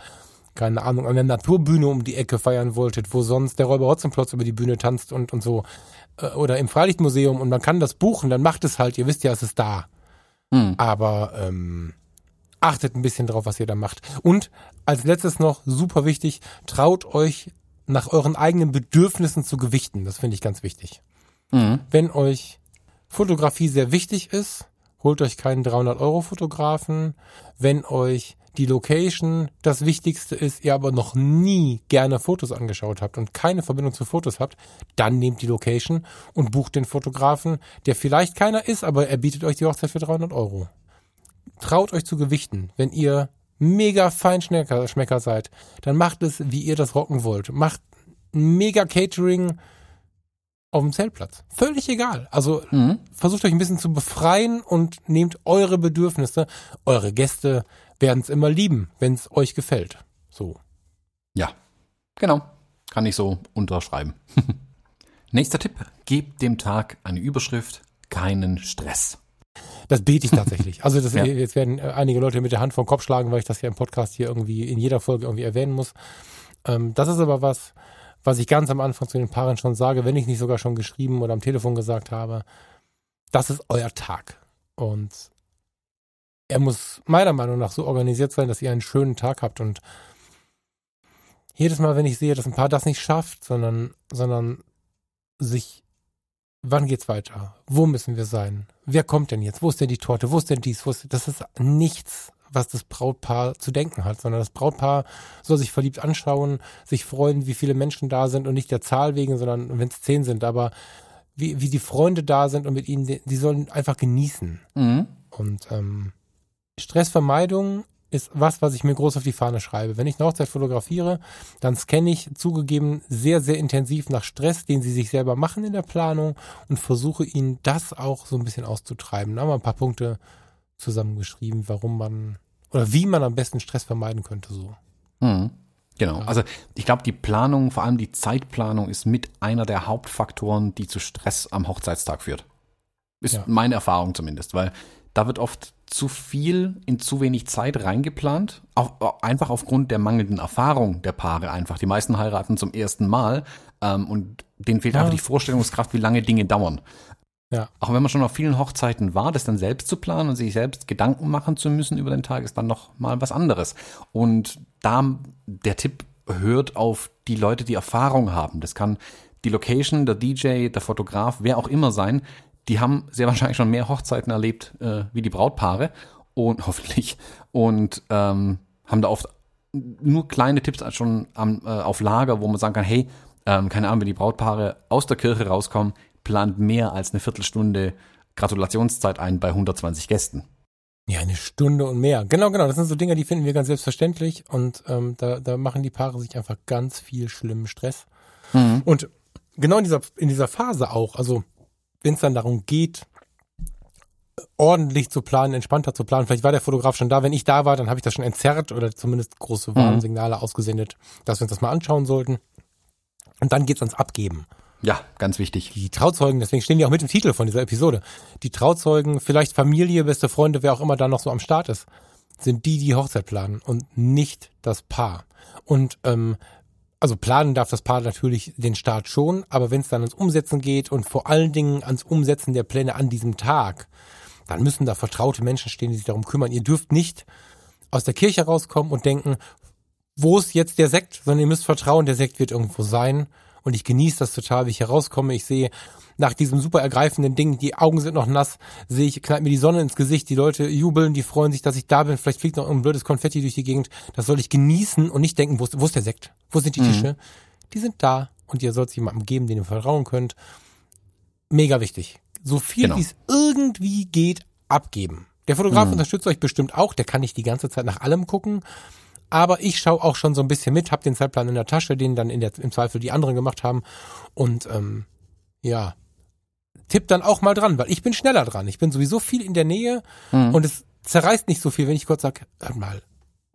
keine Ahnung, an der Naturbühne um die Ecke feiern wolltet, wo sonst der Räuber Hotzenplotz über die Bühne tanzt und, und so. Äh, oder im Freilichtmuseum und man kann das buchen, dann macht es halt, ihr wisst ja, es ist da. Mhm. Aber ähm, achtet ein bisschen drauf, was ihr da macht. Und als letztes noch, super wichtig, traut euch nach euren eigenen Bedürfnissen zu gewichten. Das finde ich ganz wichtig. Mhm. Wenn euch Fotografie sehr wichtig ist, holt euch keinen 300 Euro Fotografen. Wenn euch die Location das Wichtigste ist, ihr aber noch nie gerne Fotos angeschaut habt und keine Verbindung zu Fotos habt, dann nehmt die Location und bucht den Fotografen, der vielleicht keiner ist, aber er bietet euch die Hochzeit für 300 Euro. traut euch zu gewichten. Wenn ihr mega Feinschmecker seid, dann macht es, wie ihr das rocken wollt. Macht mega Catering auf dem Zeltplatz. Völlig egal. Also mhm. versucht euch ein bisschen zu befreien und nehmt eure Bedürfnisse. Eure Gäste werden es immer lieben, wenn es euch gefällt. So. Ja, genau. Kann ich so unterschreiben. Nächster Tipp. Gebt dem Tag eine Überschrift. Keinen Stress. Das bete ich tatsächlich. Also das, ja. jetzt werden äh, einige Leute mit der Hand vom Kopf schlagen, weil ich das ja im Podcast hier irgendwie in jeder Folge irgendwie erwähnen muss. Ähm, das ist aber was, was ich ganz am Anfang zu den Paaren schon sage, wenn ich nicht sogar schon geschrieben oder am Telefon gesagt habe. Das ist euer Tag. Und er muss meiner Meinung nach so organisiert sein, dass ihr einen schönen Tag habt. Und jedes Mal, wenn ich sehe, dass ein Paar das nicht schafft, sondern, sondern sich wann geht's weiter? Wo müssen wir sein? Wer kommt denn jetzt? Wo ist denn die Torte? Wo ist denn dies? Wo ist, das ist nichts, was das Brautpaar zu denken hat, sondern das Brautpaar soll sich verliebt anschauen, sich freuen, wie viele Menschen da sind und nicht der Zahl wegen, sondern wenn es zehn sind, aber wie, wie die Freunde da sind und mit ihnen, die, sollen einfach genießen. Mhm. Und ähm, Stressvermeidung ist was, was ich mir groß auf die Fahne schreibe. Wenn ich eine Hochzeit fotografiere, dann scanne ich zugegeben sehr, sehr intensiv nach Stress, den sie sich selber machen in der Planung und versuche ihnen das auch so ein bisschen auszutreiben. Da haben wir ein paar Punkte zusammengeschrieben, warum man oder wie man am besten Stress vermeiden könnte so. Mhm. Genau. Also ich glaube, die Planung, vor allem die Zeitplanung, ist mit einer der Hauptfaktoren, die zu Stress am Hochzeitstag führt. Ist ja. meine Erfahrung zumindest, weil da wird oft zu viel in zu wenig Zeit reingeplant, auch, einfach aufgrund der mangelnden Erfahrung der Paare einfach. Die meisten heiraten zum ersten Mal ähm, und denen fehlt ja. einfach die Vorstellungskraft, wie lange Dinge dauern. Ja. Auch wenn man schon auf vielen Hochzeiten war, das dann selbst zu planen und sich selbst Gedanken machen zu müssen über den Tag, ist dann noch mal was anderes. Und da der Tipp hört auf die Leute, die Erfahrung haben. Das kann die Location, der DJ, der Fotograf, wer auch immer sein, die haben sehr wahrscheinlich schon mehr Hochzeiten erlebt äh, wie die Brautpaare und hoffentlich und ähm, haben da oft nur kleine Tipps schon am, äh, auf Lager, wo man sagen kann, hey, ähm, keine Ahnung, wenn die Brautpaare aus der Kirche rauskommen, plant mehr als eine Viertelstunde Gratulationszeit ein bei 120 Gästen. Ja, eine Stunde und mehr. Genau, genau. Das sind so Dinge, die finden wir ganz selbstverständlich und ähm, da, da machen die Paare sich einfach ganz viel schlimmen Stress. Mhm. Und genau in dieser, in dieser Phase auch, also wenn es dann darum geht, ordentlich zu planen, entspannter zu planen. Vielleicht war der Fotograf schon da. Wenn ich da war, dann habe ich das schon entzerrt oder zumindest große mhm. Warnsignale mhm. ausgesendet, dass wir uns das mal anschauen sollten. Und dann geht's ans Abgeben. Ja, ganz wichtig. Die Trauzeugen, deswegen stehen die auch mit im Titel von dieser Episode. Die Trauzeugen, vielleicht Familie, beste Freunde, wer auch immer da noch so am Start ist, sind die, die Hochzeit planen und nicht das Paar. Und ähm, also planen darf das Paar natürlich den Start schon, aber wenn es dann ans Umsetzen geht und vor allen Dingen ans Umsetzen der Pläne an diesem Tag, dann müssen da vertraute Menschen stehen, die sich darum kümmern. Ihr dürft nicht aus der Kirche rauskommen und denken, wo ist jetzt der Sekt, sondern ihr müsst vertrauen, der Sekt wird irgendwo sein. Und ich genieße das total, wie ich hier rauskomme. Ich sehe nach diesem super ergreifenden Ding, die Augen sind noch nass, sehe ich, knallt mir die Sonne ins Gesicht, die Leute jubeln, die freuen sich, dass ich da bin, vielleicht fliegt noch ein blödes Konfetti durch die Gegend. Das soll ich genießen und nicht denken, wo ist, wo ist der Sekt? Wo sind die mhm. Tische? Die sind da und ihr sollt es jemandem geben, den ihr vertrauen könnt. Mega wichtig. So viel genau. wie es irgendwie geht, abgeben. Der Fotograf mhm. unterstützt euch bestimmt auch, der kann nicht die ganze Zeit nach allem gucken. Aber ich schaue auch schon so ein bisschen mit, habe den Zeitplan in der Tasche, den dann in der, im Zweifel die anderen gemacht haben. Und ähm, ja, tipp dann auch mal dran, weil ich bin schneller dran. Ich bin sowieso viel in der Nähe mhm. und es zerreißt nicht so viel, wenn ich kurz sage, hört mal,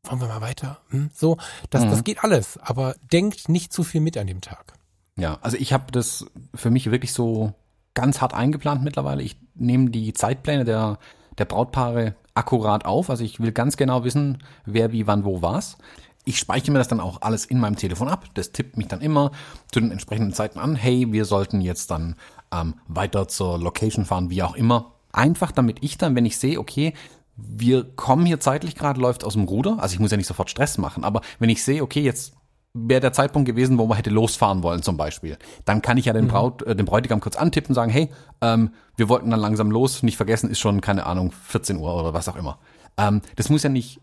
wollen wir mal weiter? Hm? So, das, mhm. das geht alles, aber denkt nicht zu viel mit an dem Tag. Ja, also ich habe das für mich wirklich so ganz hart eingeplant mittlerweile. Ich nehme die Zeitpläne der, der Brautpaare akkurat auf. Also ich will ganz genau wissen, wer wie wann wo was. Ich speichere mir das dann auch alles in meinem Telefon ab. Das tippt mich dann immer zu den entsprechenden Zeiten an. Hey, wir sollten jetzt dann ähm, weiter zur Location fahren, wie auch immer. Einfach damit ich dann, wenn ich sehe, okay, wir kommen hier zeitlich gerade, läuft aus dem Ruder. Also ich muss ja nicht sofort Stress machen, aber wenn ich sehe, okay, jetzt wäre der Zeitpunkt gewesen, wo man hätte losfahren wollen zum Beispiel, dann kann ich ja den, mhm. Braut, äh, den Bräutigam kurz antippen und sagen, hey, ähm, wir wollten dann langsam los, nicht vergessen, ist schon, keine Ahnung, 14 Uhr oder was auch immer. Ähm, das muss ja nicht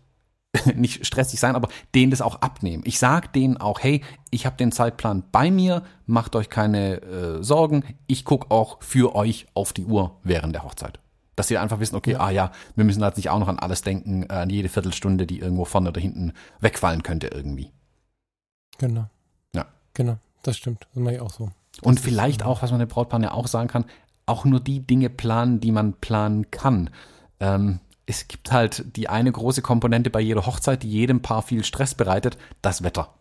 nicht stressig sein, aber denen das auch abnehmen. Ich sag denen auch, hey, ich habe den Zeitplan bei mir, macht euch keine äh, Sorgen, ich guck auch für euch auf die Uhr während der Hochzeit. Dass sie einfach wissen, okay, ah ja, wir müssen halt nicht auch noch an alles denken, an jede Viertelstunde, die irgendwo vorne oder hinten wegfallen könnte irgendwie. Genau. Ja. Genau, das stimmt. Das mache ich auch so. Und vielleicht auch, was man der Brautpaar ja auch sagen kann, auch nur die Dinge planen, die man planen kann. Ähm, es gibt halt die eine große Komponente bei jeder Hochzeit, die jedem Paar viel Stress bereitet, das Wetter.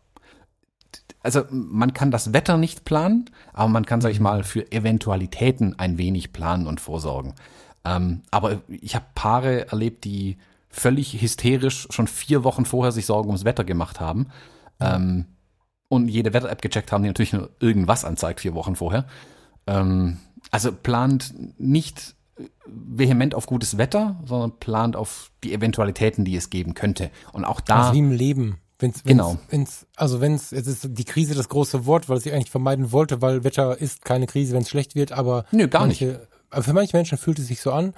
Also man kann das Wetter nicht planen, aber man kann, sag ich mal, für Eventualitäten ein wenig planen und vorsorgen. Ähm, aber ich habe Paare erlebt, die völlig hysterisch schon vier Wochen vorher sich Sorgen ums Wetter gemacht haben. Ähm, und jede Wetter-App gecheckt haben, die natürlich nur irgendwas anzeigt, vier Wochen vorher. Ähm, also plant nicht vehement auf gutes Wetter, sondern plant auf die Eventualitäten, die es geben könnte. Und auch da. Also wie im Leben. Wenn's, wenn's, Genau. Wenn's, also wenn es, es ist die Krise das große Wort, weil es ich eigentlich vermeiden wollte, weil Wetter ist keine Krise, wenn es schlecht wird, aber Nö, gar manche, Aber für manche Menschen fühlt es sich so an.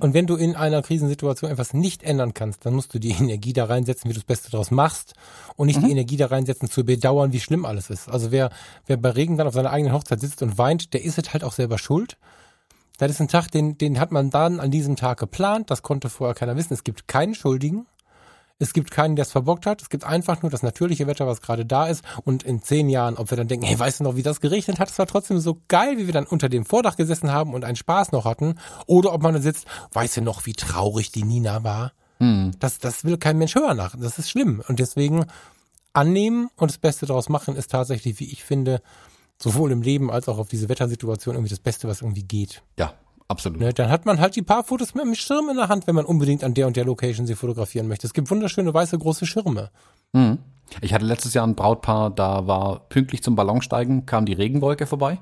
Und wenn du in einer Krisensituation etwas nicht ändern kannst, dann musst du die Energie da reinsetzen, wie du das Beste daraus machst und nicht die Energie da reinsetzen, zu bedauern, wie schlimm alles ist. Also wer, wer bei Regen dann auf seiner eigenen Hochzeit sitzt und weint, der ist es halt auch selber schuld. Das ist ein Tag, den, den hat man dann an diesem Tag geplant. Das konnte vorher keiner wissen. Es gibt keinen Schuldigen. Es gibt keinen, der es verbockt hat. Es gibt einfach nur das natürliche Wetter, was gerade da ist. Und in zehn Jahren, ob wir dann denken, hey, weißt du noch, wie das geregnet hat? Es war trotzdem so geil, wie wir dann unter dem Vordach gesessen haben und einen Spaß noch hatten. Oder ob man dann sitzt, weißt du noch, wie traurig die Nina war? Das, das will kein Mensch hören nach. Das ist schlimm. Und deswegen annehmen und das Beste daraus machen ist tatsächlich, wie ich finde, sowohl im Leben als auch auf diese Wettersituation irgendwie das Beste, was irgendwie geht. Ja, absolut. Ne, dann hat man halt die paar Fotos mit dem Schirm in der Hand, wenn man unbedingt an der und der Location sie fotografieren möchte. Es gibt wunderschöne weiße große Schirme. Mhm. Ich hatte letztes Jahr ein Brautpaar, da war pünktlich zum Ballonsteigen, kam die Regenwolke vorbei.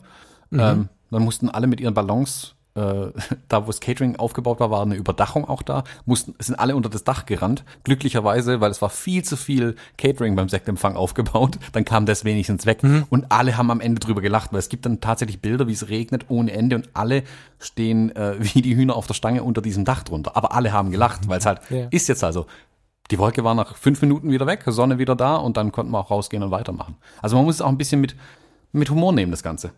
Ähm, dann mussten alle mit ihren Ballons, äh, da wo das Catering aufgebaut war, war eine Überdachung auch da, mussten, sind alle unter das Dach gerannt. Glücklicherweise, weil es war viel zu viel Catering beim Sektempfang aufgebaut, dann kam das wenigstens weg. Und alle haben am Ende drüber gelacht, weil es gibt dann tatsächlich Bilder, wie es regnet ohne Ende und alle stehen äh, wie die Hühner auf der Stange unter diesem Dach drunter. Aber alle haben gelacht, weil es halt Ja. ist jetzt also. Die Wolke war nach fünf Minuten wieder weg, Sonne wieder da und dann konnten wir auch rausgehen und weitermachen. Also man muss es auch ein bisschen mit, mit Humor nehmen, das Ganze.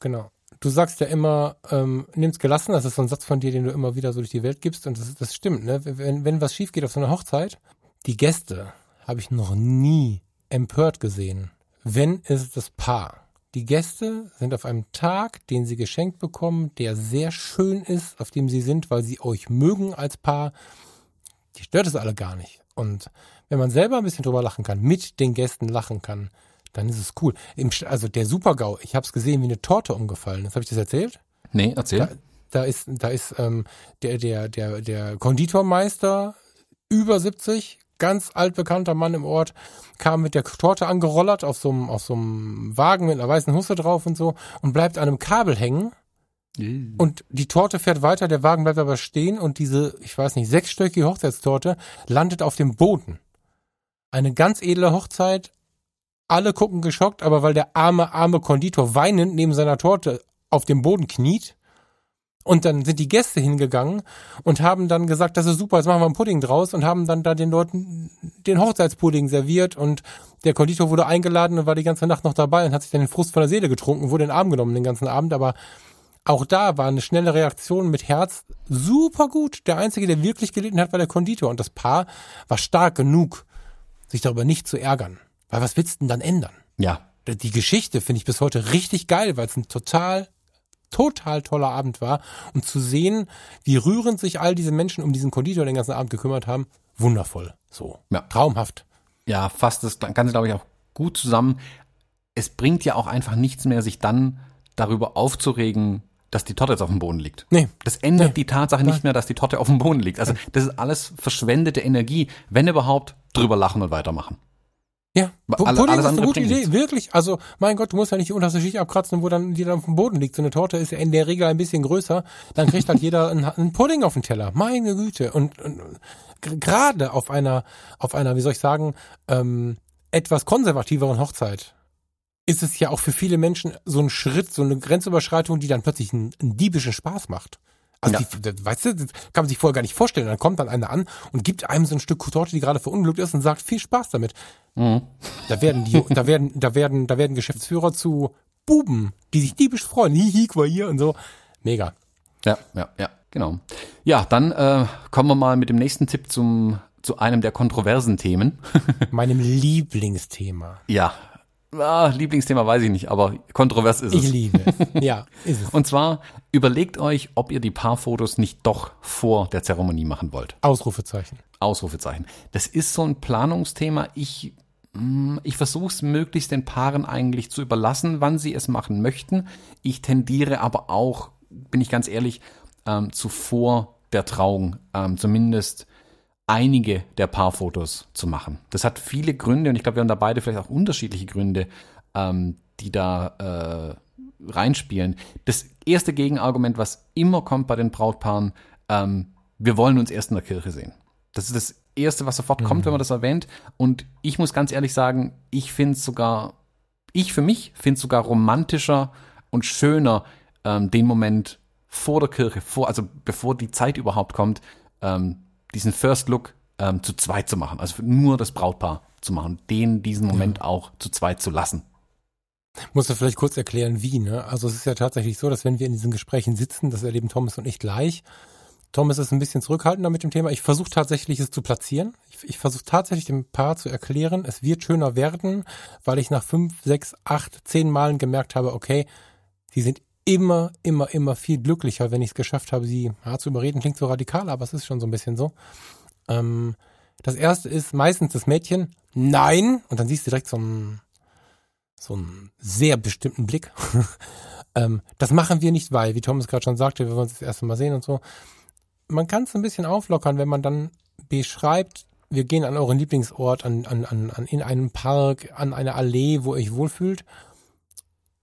Genau. Du sagst ja immer, ähm, nimm's gelassen, das ist so ein Satz von dir, den du immer wieder so durch die Welt gibst und das, das stimmt, ne? Wenn, wenn was schief geht auf so einer Hochzeit, die Gäste habe ich noch nie empört gesehen. Wenn ist das Paar. Die Gäste sind auf einem Tag, den sie geschenkt bekommen, der sehr schön ist, auf dem sie sind, weil sie euch mögen als Paar. Die stört es alle gar nicht. Und wenn man selber ein bisschen drüber lachen kann, mit den Gästen lachen kann, dann ist es cool. Im, also der Super-GAU, ich habe es gesehen, wie eine Torte umgefallen ist. Habe ich das erzählt? Nee, erzähl. Da, da ist, da ist ähm, der, der, der, der Konditormeister über 70, ganz altbekannter Mann im Ort, kam mit der Torte angerollert auf so einem, auf so einem Wagen mit einer weißen Husse drauf und so und bleibt an einem Kabel hängen. Und die Torte fährt weiter, der Wagen bleibt aber stehen und diese, ich weiß nicht, sechsstöckige Hochzeitstorte landet auf dem Boden. Eine ganz edle Hochzeit. Alle gucken geschockt, aber weil der arme, arme Konditor weinend neben seiner Torte auf dem Boden kniet. Und dann sind die Gäste hingegangen und haben dann gesagt, das ist super, jetzt machen wir einen Pudding draus und haben dann da den Leuten den Hochzeitspudding serviert und der Konditor wurde eingeladen und war die ganze Nacht noch dabei und hat sich dann den Frust von der Seele getrunken, wurde in den Arm genommen den ganzen Abend, aber auch da war eine schnelle Reaktion mit Herz super gut. Der Einzige, der wirklich gelitten hat, war der Konditor. Und das Paar war stark genug, sich darüber nicht zu ärgern. Weil was willst du denn dann ändern? Ja, Die Geschichte finde ich bis heute richtig geil, weil es ein total, total toller Abend war. Und zu sehen, wie rührend sich all diese Menschen um diesen Konditor den ganzen Abend gekümmert haben, wundervoll. So. Ja. Traumhaft. ja, fasst das Ganze, glaube ich, auch gut zusammen. Es bringt ja auch einfach nichts mehr, sich dann darüber aufzuregen, dass die Torte jetzt auf dem Boden liegt. Nee. Das ändert Nee. die Tatsache nicht mehr, dass die Torte auf dem Boden liegt. Also das ist alles verschwendete Energie. Wenn überhaupt, drüber lachen und weitermachen. Ja, Pu- alle- Pudding ist eine gute Idee, nichts. wirklich. Also, mein Gott, du musst ja nicht die unterste Schicht abkratzen, wo dann die dann auf dem Boden liegt. So eine Torte ist ja in der Regel ein bisschen größer. Dann kriegt halt jeder einen, einen Pudding auf den Teller. Meine Güte. Und, und gerade auf einer, auf einer, wie soll ich sagen, ähm, etwas konservativeren Hochzeit ist es ja auch für viele Menschen so ein Schritt, so eine Grenzüberschreitung, die dann plötzlich einen, einen diebischen Spaß macht. Also, Ja. die, das, weißt du, das kann man sich vorher gar nicht vorstellen. Dann kommt dann einer an und gibt einem so ein Stück Torte, die gerade verunglückt ist und sagt, viel Spaß damit. Da werden die, da werden, da werden, da werden Geschäftsführer zu Buben, die sich diebisch freuen. Hihi, guck mal hier und so. Mega. Ja, ja, ja. Genau. Ja, dann äh, kommen wir mal mit dem nächsten Tipp zum zu einem der kontroversen Themen. Meinem Lieblingsthema. Ja. Ah, Lieblingsthema weiß ich nicht, aber kontrovers ist Ich es. liebe es. Ja, ist es. Und zwar überlegt euch, ob ihr die Paarfotos nicht doch vor der Zeremonie machen wollt. Ausrufezeichen. Ausrufezeichen. Das ist so ein Planungsthema. Ich, mm, ich versuche es möglichst den Paaren eigentlich zu überlassen, wann sie es machen möchten. Ich tendiere aber auch, bin ich ganz ehrlich, ähm, zuvor der Trauung ähm, zumindest einige der Paarfotos zu machen. Das hat viele Gründe und ich glaube, wir haben da beide vielleicht auch unterschiedliche Gründe, ähm, die da äh, reinspielen. Das erste Gegenargument, was immer kommt bei den Brautpaaren, ähm, wir wollen uns erst in der Kirche sehen. Das ist das Erste, was sofort kommt, wenn man das erwähnt. Und ich muss ganz ehrlich sagen, ich finde es sogar, ich für mich finde es sogar romantischer und schöner, ähm, den Moment vor der Kirche, vor, also bevor die Zeit überhaupt kommt, ähm, diesen First Look ähm, zu zweit zu machen. Also nur das Brautpaar zu machen, den diesen Moment auch zu zweit zu lassen. Musst du vielleicht kurz erklären, wie, ne? Also es ist ja tatsächlich so, dass wenn wir in diesen Gesprächen sitzen, das erleben Thomas und ich gleich. Thomas ist ein bisschen zurückhaltender mit dem Thema. Ich versuche tatsächlich es zu platzieren. Ich, ich versuche tatsächlich dem Paar zu erklären, es wird schöner werden, weil ich nach fünf, sechs, acht, zehn Malen gemerkt habe, okay, sie sind immer, immer, immer viel glücklicher, wenn ich es geschafft habe, sie ja, zu überreden. Klingt so radikal, aber es ist schon so ein bisschen so. Ähm, das erste ist meistens das Mädchen, nein, und dann siehst du direkt so einen, so einen sehr bestimmten Blick. ähm, das machen wir nicht, weil, wie Thomas gerade schon sagte, wir wollen uns das erste Mal sehen und so. Man kann es ein bisschen auflockern, wenn man dann beschreibt, wir gehen an euren Lieblingsort, an, an, an in einen Park, an eine Allee, wo ihr euch wohlfühlt.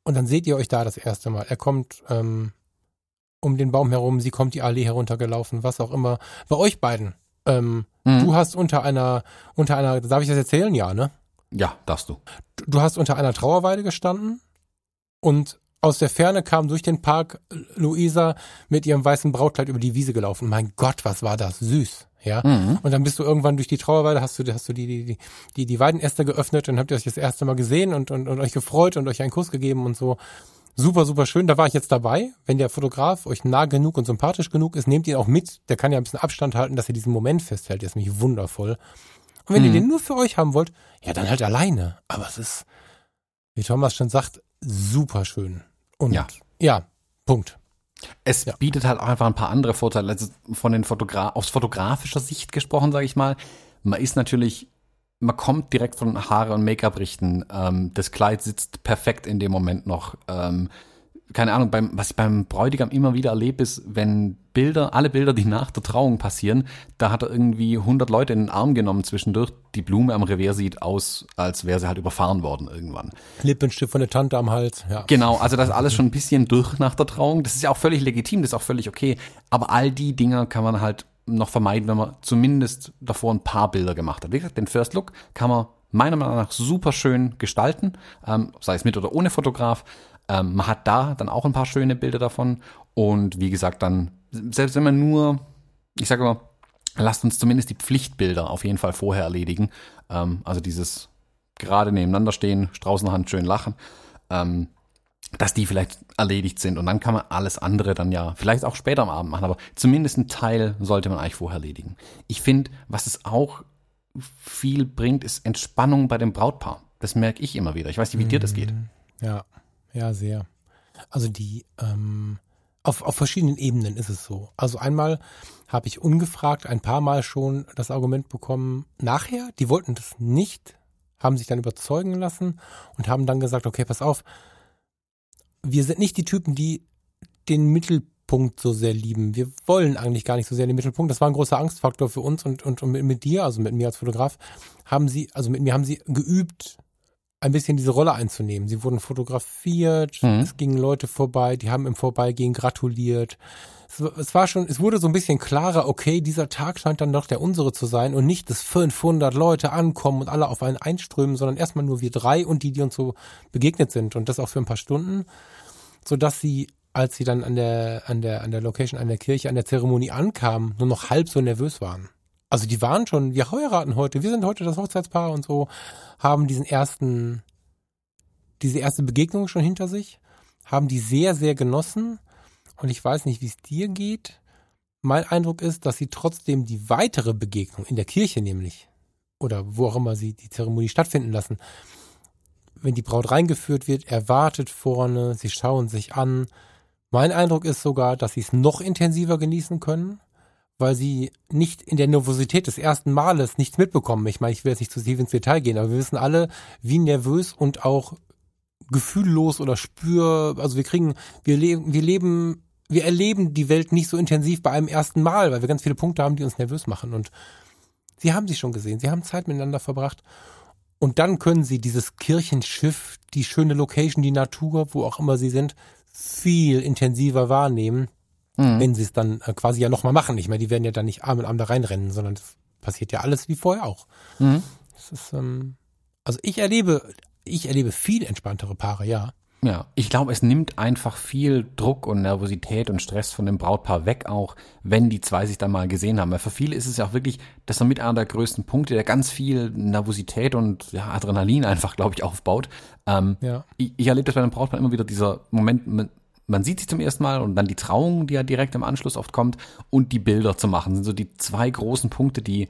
Und dann seht ihr euch da das erste Mal. Er kommt ähm, um den Baum herum, sie kommt die Allee heruntergelaufen, was auch immer. Bei euch beiden. Ähm, Mhm. Du hast unter einer, unter einer, darf ich das erzählen? Ja, ne? Ja, darfst du. Du- Du hast unter einer Trauerweide gestanden und aus der Ferne kam durch den Park Luisa mit ihrem weißen Brautkleid über die Wiese gelaufen. Mein Gott, was war das süß, ja? Mhm. Und dann bist du irgendwann durch die Trauerweide, hast du, hast du die, die, die, die, Weidenäste geöffnet und habt ihr euch das erste Mal gesehen und, und, und euch gefreut und euch einen Kuss gegeben und so. Super, super schön. Da war ich jetzt dabei. Wenn der Fotograf euch nah genug und sympathisch genug ist, nehmt ihn auch mit. Der kann ja ein bisschen Abstand halten, dass er diesen Moment festhält. Der ist nämlich wundervoll. Und wenn ihr den nur für euch haben wollt, ja, dann halt alleine. Aber es ist, wie Thomas schon sagt, super schön. Und Ja. ja, Punkt. Es Ja. bietet halt auch einfach ein paar andere Vorteile. Also von den Fotogra aus fotografischer Sicht gesprochen, sage ich mal. Man ist natürlich, man kommt direkt von Haare und Make-up richten. Ähm, das Kleid sitzt perfekt in dem Moment noch. Ähm, keine Ahnung, beim, was ich beim Bräutigam immer wieder erlebe, ist, wenn Bilder, alle Bilder, die nach der Trauung passieren, da hat er irgendwie 100 Leute in den Arm genommen zwischendurch. Die Blume am Revers sieht aus, als wäre sie halt überfahren worden irgendwann. Lippenstift von der Tante am Hals. Ja. Genau, also das ist alles schon ein bisschen durch nach der Trauung. Das ist ja auch völlig legitim, das ist auch völlig okay. Aber all die Dinger kann man halt noch vermeiden, wenn man zumindest davor ein paar Bilder gemacht hat. Wie gesagt, den First Look kann man meiner Meinung nach super schön gestalten, ähm, sei es mit oder ohne Fotograf. Ähm, man hat da dann auch ein paar schöne Bilder davon. Und wie gesagt, dann, selbst wenn man nur, ich sage mal, lasst uns zumindest die Pflichtbilder auf jeden Fall vorher erledigen. Ähm, also dieses gerade nebeneinander stehen, Straußenhand schön lachen. Ähm, dass die vielleicht erledigt sind und dann kann man alles andere dann ja vielleicht auch später am Abend machen, aber zumindest ein Teil sollte man eigentlich vorher erledigen. Ich finde, was es auch viel bringt, ist Entspannung bei dem Brautpaar. Das merke ich immer wieder. Ich weiß nicht, wie dir das geht. Ja, ja, sehr. Also die, ähm, auf, auf verschiedenen Ebenen ist es so. Also einmal habe ich ungefragt ein paar Mal schon das Argument bekommen, nachher, die wollten das nicht, haben sich dann überzeugen lassen und haben dann gesagt, okay, pass auf, wir sind nicht die Typen, die den Mittelpunkt so sehr lieben. Wir wollen eigentlich gar nicht so sehr den Mittelpunkt. Das war ein großer Angstfaktor für uns und, und, und mit, mit dir, also mit mir als Fotograf, haben sie, also mit mir haben sie geübt, ein bisschen diese Rolle einzunehmen. Sie wurden fotografiert, Mhm. es gingen Leute vorbei, die haben im Vorbeigehen gratuliert. Es, war- es war schon, es wurde so ein bisschen klarer, okay, dieser Tag scheint dann doch der unsere zu sein und nicht, dass 500 Leute ankommen und alle auf einen einströmen, sondern erstmal nur wir drei und die, die uns so begegnet sind und das auch für ein paar Stunden, so dass sie, als sie dann an der, an der, an der Location, an der Kirche, an der Zeremonie ankamen, nur noch halb so nervös waren. Also die waren schon, wir heiraten heute, wir sind heute das Hochzeitspaar und so, haben diesen ersten, diese erste Begegnung schon hinter sich, haben die sehr, sehr genossen. Und ich weiß nicht, wie es dir geht. mein Eindruck ist, dass sie trotzdem die weitere Begegnung in der Kirche nämlich oder wo auch immer sie die Zeremonie stattfinden lassen, wenn die Braut reingeführt wird, erwartet vorne, sie schauen sich an. Mein Eindruck ist sogar, dass sie es noch intensiver genießen können, weil sie nicht in der Nervosität des ersten Males nichts mitbekommen. Ich meine, ich will jetzt nicht zu tief ins Detail gehen, aber wir wissen alle, wie nervös und auch gefühllos oder spür, also wir kriegen, wir leben, wir leben wir erleben die Welt nicht so intensiv bei einem ersten Mal, weil wir ganz viele Punkte haben, die uns nervös machen. Und sie haben sich schon gesehen, sie haben Zeit miteinander verbracht. Und dann können sie dieses Kirchenschiff, die schöne Location, die Natur, wo auch immer sie sind, viel intensiver wahrnehmen, mhm. wenn sie es dann äh, quasi ja nochmal machen. Ich meine, die werden ja dann nicht Arm in Arm da reinrennen, sondern das passiert ja alles wie vorher auch. Mhm. Ist, ähm, also ich erlebe, ich erlebe viel entspanntere Paare, ja. Ja, ich glaube, es nimmt einfach viel Druck und Nervosität und Stress von dem Brautpaar weg, auch wenn die zwei sich dann mal gesehen haben. Weil für viele ist es ja auch wirklich, das ist mit einer der größten Punkte, der ganz viel Nervosität und ja, Adrenalin einfach, glaube ich, aufbaut. Ähm, ja. ich, ich erlebe das bei einem Brautpaar immer wieder dieser Moment, man, sieht sich zum ersten Mal und dann die Trauung, die ja direkt im Anschluss oft kommt und die Bilder zu machen, sind so die zwei großen Punkte, die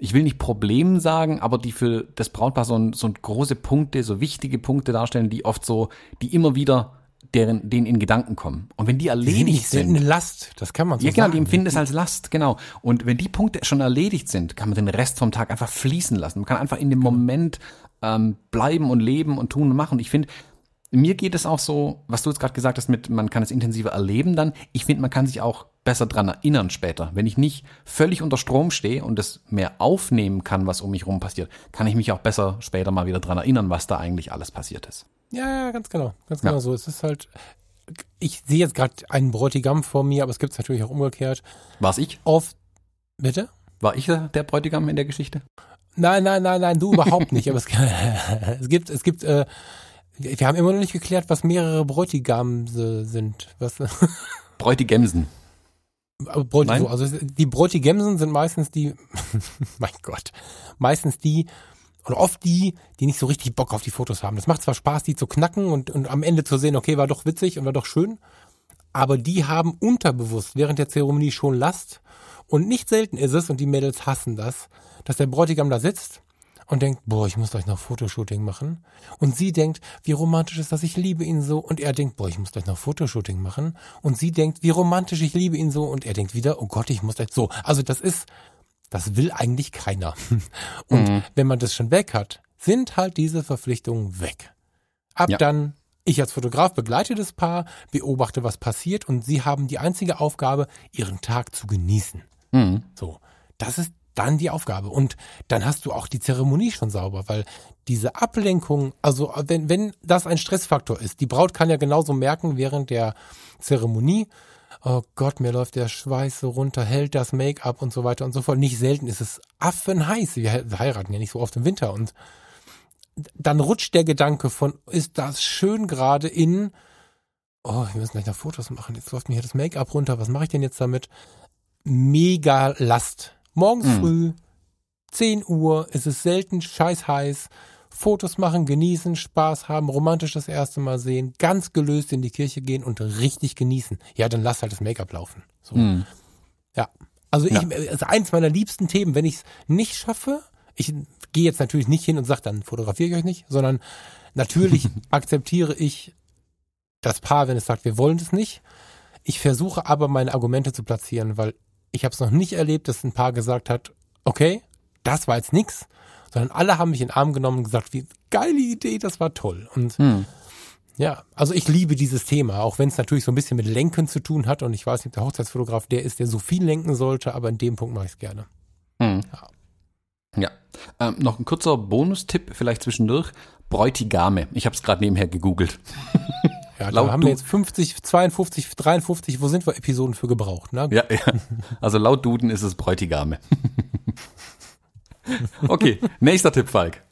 ich will nicht Problem sagen, aber die für das Brautpaar so, so große Punkte, so wichtige Punkte darstellen, die oft so, die immer wieder deren, denen in Gedanken kommen. Und wenn die erledigt die sind. eine Last, das kann man so Ja, genau, sagen. die empfinden es als Last, genau. Und wenn die Punkte schon erledigt sind, kann man den Rest vom Tag einfach fließen lassen. Man kann einfach in dem genau. Moment ähm, bleiben und leben und tun und machen. Ich finde, mir geht es auch so, was du jetzt gerade gesagt hast, mit man kann es intensiver erleben dann. Ich finde, man kann sich auch besser dran erinnern später. Wenn ich nicht völlig unter Strom stehe und es mehr aufnehmen kann, was um mich rum passiert, kann ich mich auch besser später mal wieder dran erinnern, was da eigentlich alles passiert ist. Ja, ja, ganz genau. Ganz genau ja. so. Es ist halt, ich sehe jetzt gerade einen Bräutigam vor mir, aber es gibt es natürlich auch umgekehrt. War's ich? Auf, bitte? War ich der Bräutigam in der Geschichte? Nein, nein, nein, nein, du überhaupt nicht. aber es, es gibt, es gibt, äh, wir haben immer noch nicht geklärt, was mehrere Bräutigame sind. Was? Bräutigemsen. Bräutig so, also die Bräutigemsen sind meistens die, mein Gott, meistens die, oder oft die, die nicht so richtig Bock auf die Fotos haben. Das macht zwar Spaß, die zu knacken und, und am Ende zu sehen, okay, war doch witzig und war doch schön, aber die haben unterbewusst während der Zeremonie schon Last und nicht selten ist es, und die Mädels hassen das, dass der Bräutigam da sitzt und denkt, boah, ich muss gleich noch Fotoshooting machen. Und sie denkt, wie romantisch ist das, ich liebe ihn so. Und er denkt, boah, ich muss gleich noch Fotoshooting machen. Und sie denkt, wie romantisch, ich liebe ihn so. Und er denkt wieder, oh Gott, ich muss gleich so. Also das ist, das will eigentlich keiner. Und mhm. wenn man das schon weg hat, sind halt diese Verpflichtungen weg. Ab ja. dann ich als Fotograf begleite das Paar, beobachte, was passiert und sie haben die einzige Aufgabe, ihren Tag zu genießen. Mhm. So. Das ist dann die Aufgabe. Und dann hast du auch die Zeremonie schon sauber, weil diese Ablenkung, also wenn, wenn das ein Stressfaktor ist, die Braut kann ja genauso merken während der Zeremonie, oh Gott, mir läuft der Schweiß so runter, hält das Make-up und so weiter und so fort. Nicht selten ist es affenheiß. Wir heiraten ja nicht so oft im Winter und dann rutscht der Gedanke von, ist das schön gerade in, oh, wir müssen gleich noch Fotos machen, jetzt läuft mir hier das Make-up runter, was mache ich denn jetzt damit? Mega Last Morgens mhm. früh, 10 Uhr, es ist selten scheiß heiß. Fotos machen, genießen, Spaß haben, romantisch das erste Mal sehen, ganz gelöst in die Kirche gehen und richtig genießen. Ja, dann lass halt das Make-up laufen. So. Mhm. Ja. Also ja. ich, ist eins meiner liebsten Themen, wenn ich es nicht schaffe, ich gehe jetzt natürlich nicht hin und sage, dann fotografiere ich euch nicht, sondern natürlich akzeptiere ich das Paar, wenn es sagt, wir wollen es nicht. Ich versuche aber meine Argumente zu platzieren, weil ich habe es noch nicht erlebt, dass ein Paar gesagt hat, okay, das war jetzt nix, sondern alle haben mich in den Arm genommen und gesagt, wie geile Idee, das war toll. Und hm. ja, also ich liebe dieses Thema, auch wenn es natürlich so ein bisschen mit Lenken zu tun hat und ich weiß nicht, der Hochzeitsfotograf der ist, der so viel lenken sollte, aber in dem Punkt mache ich es gerne. Hm. Ja. ja. Ähm, noch ein kurzer Bonustipp vielleicht zwischendurch. Bräutigame. Ich habe es gerade nebenher gegoogelt. Ja, da haben wir jetzt 50, 52, 53, wo sind wir Episoden für gebraucht, ne? Ja, ja. Also laut Duden ist es Bräutigame. okay, nächster Tipp, Falk.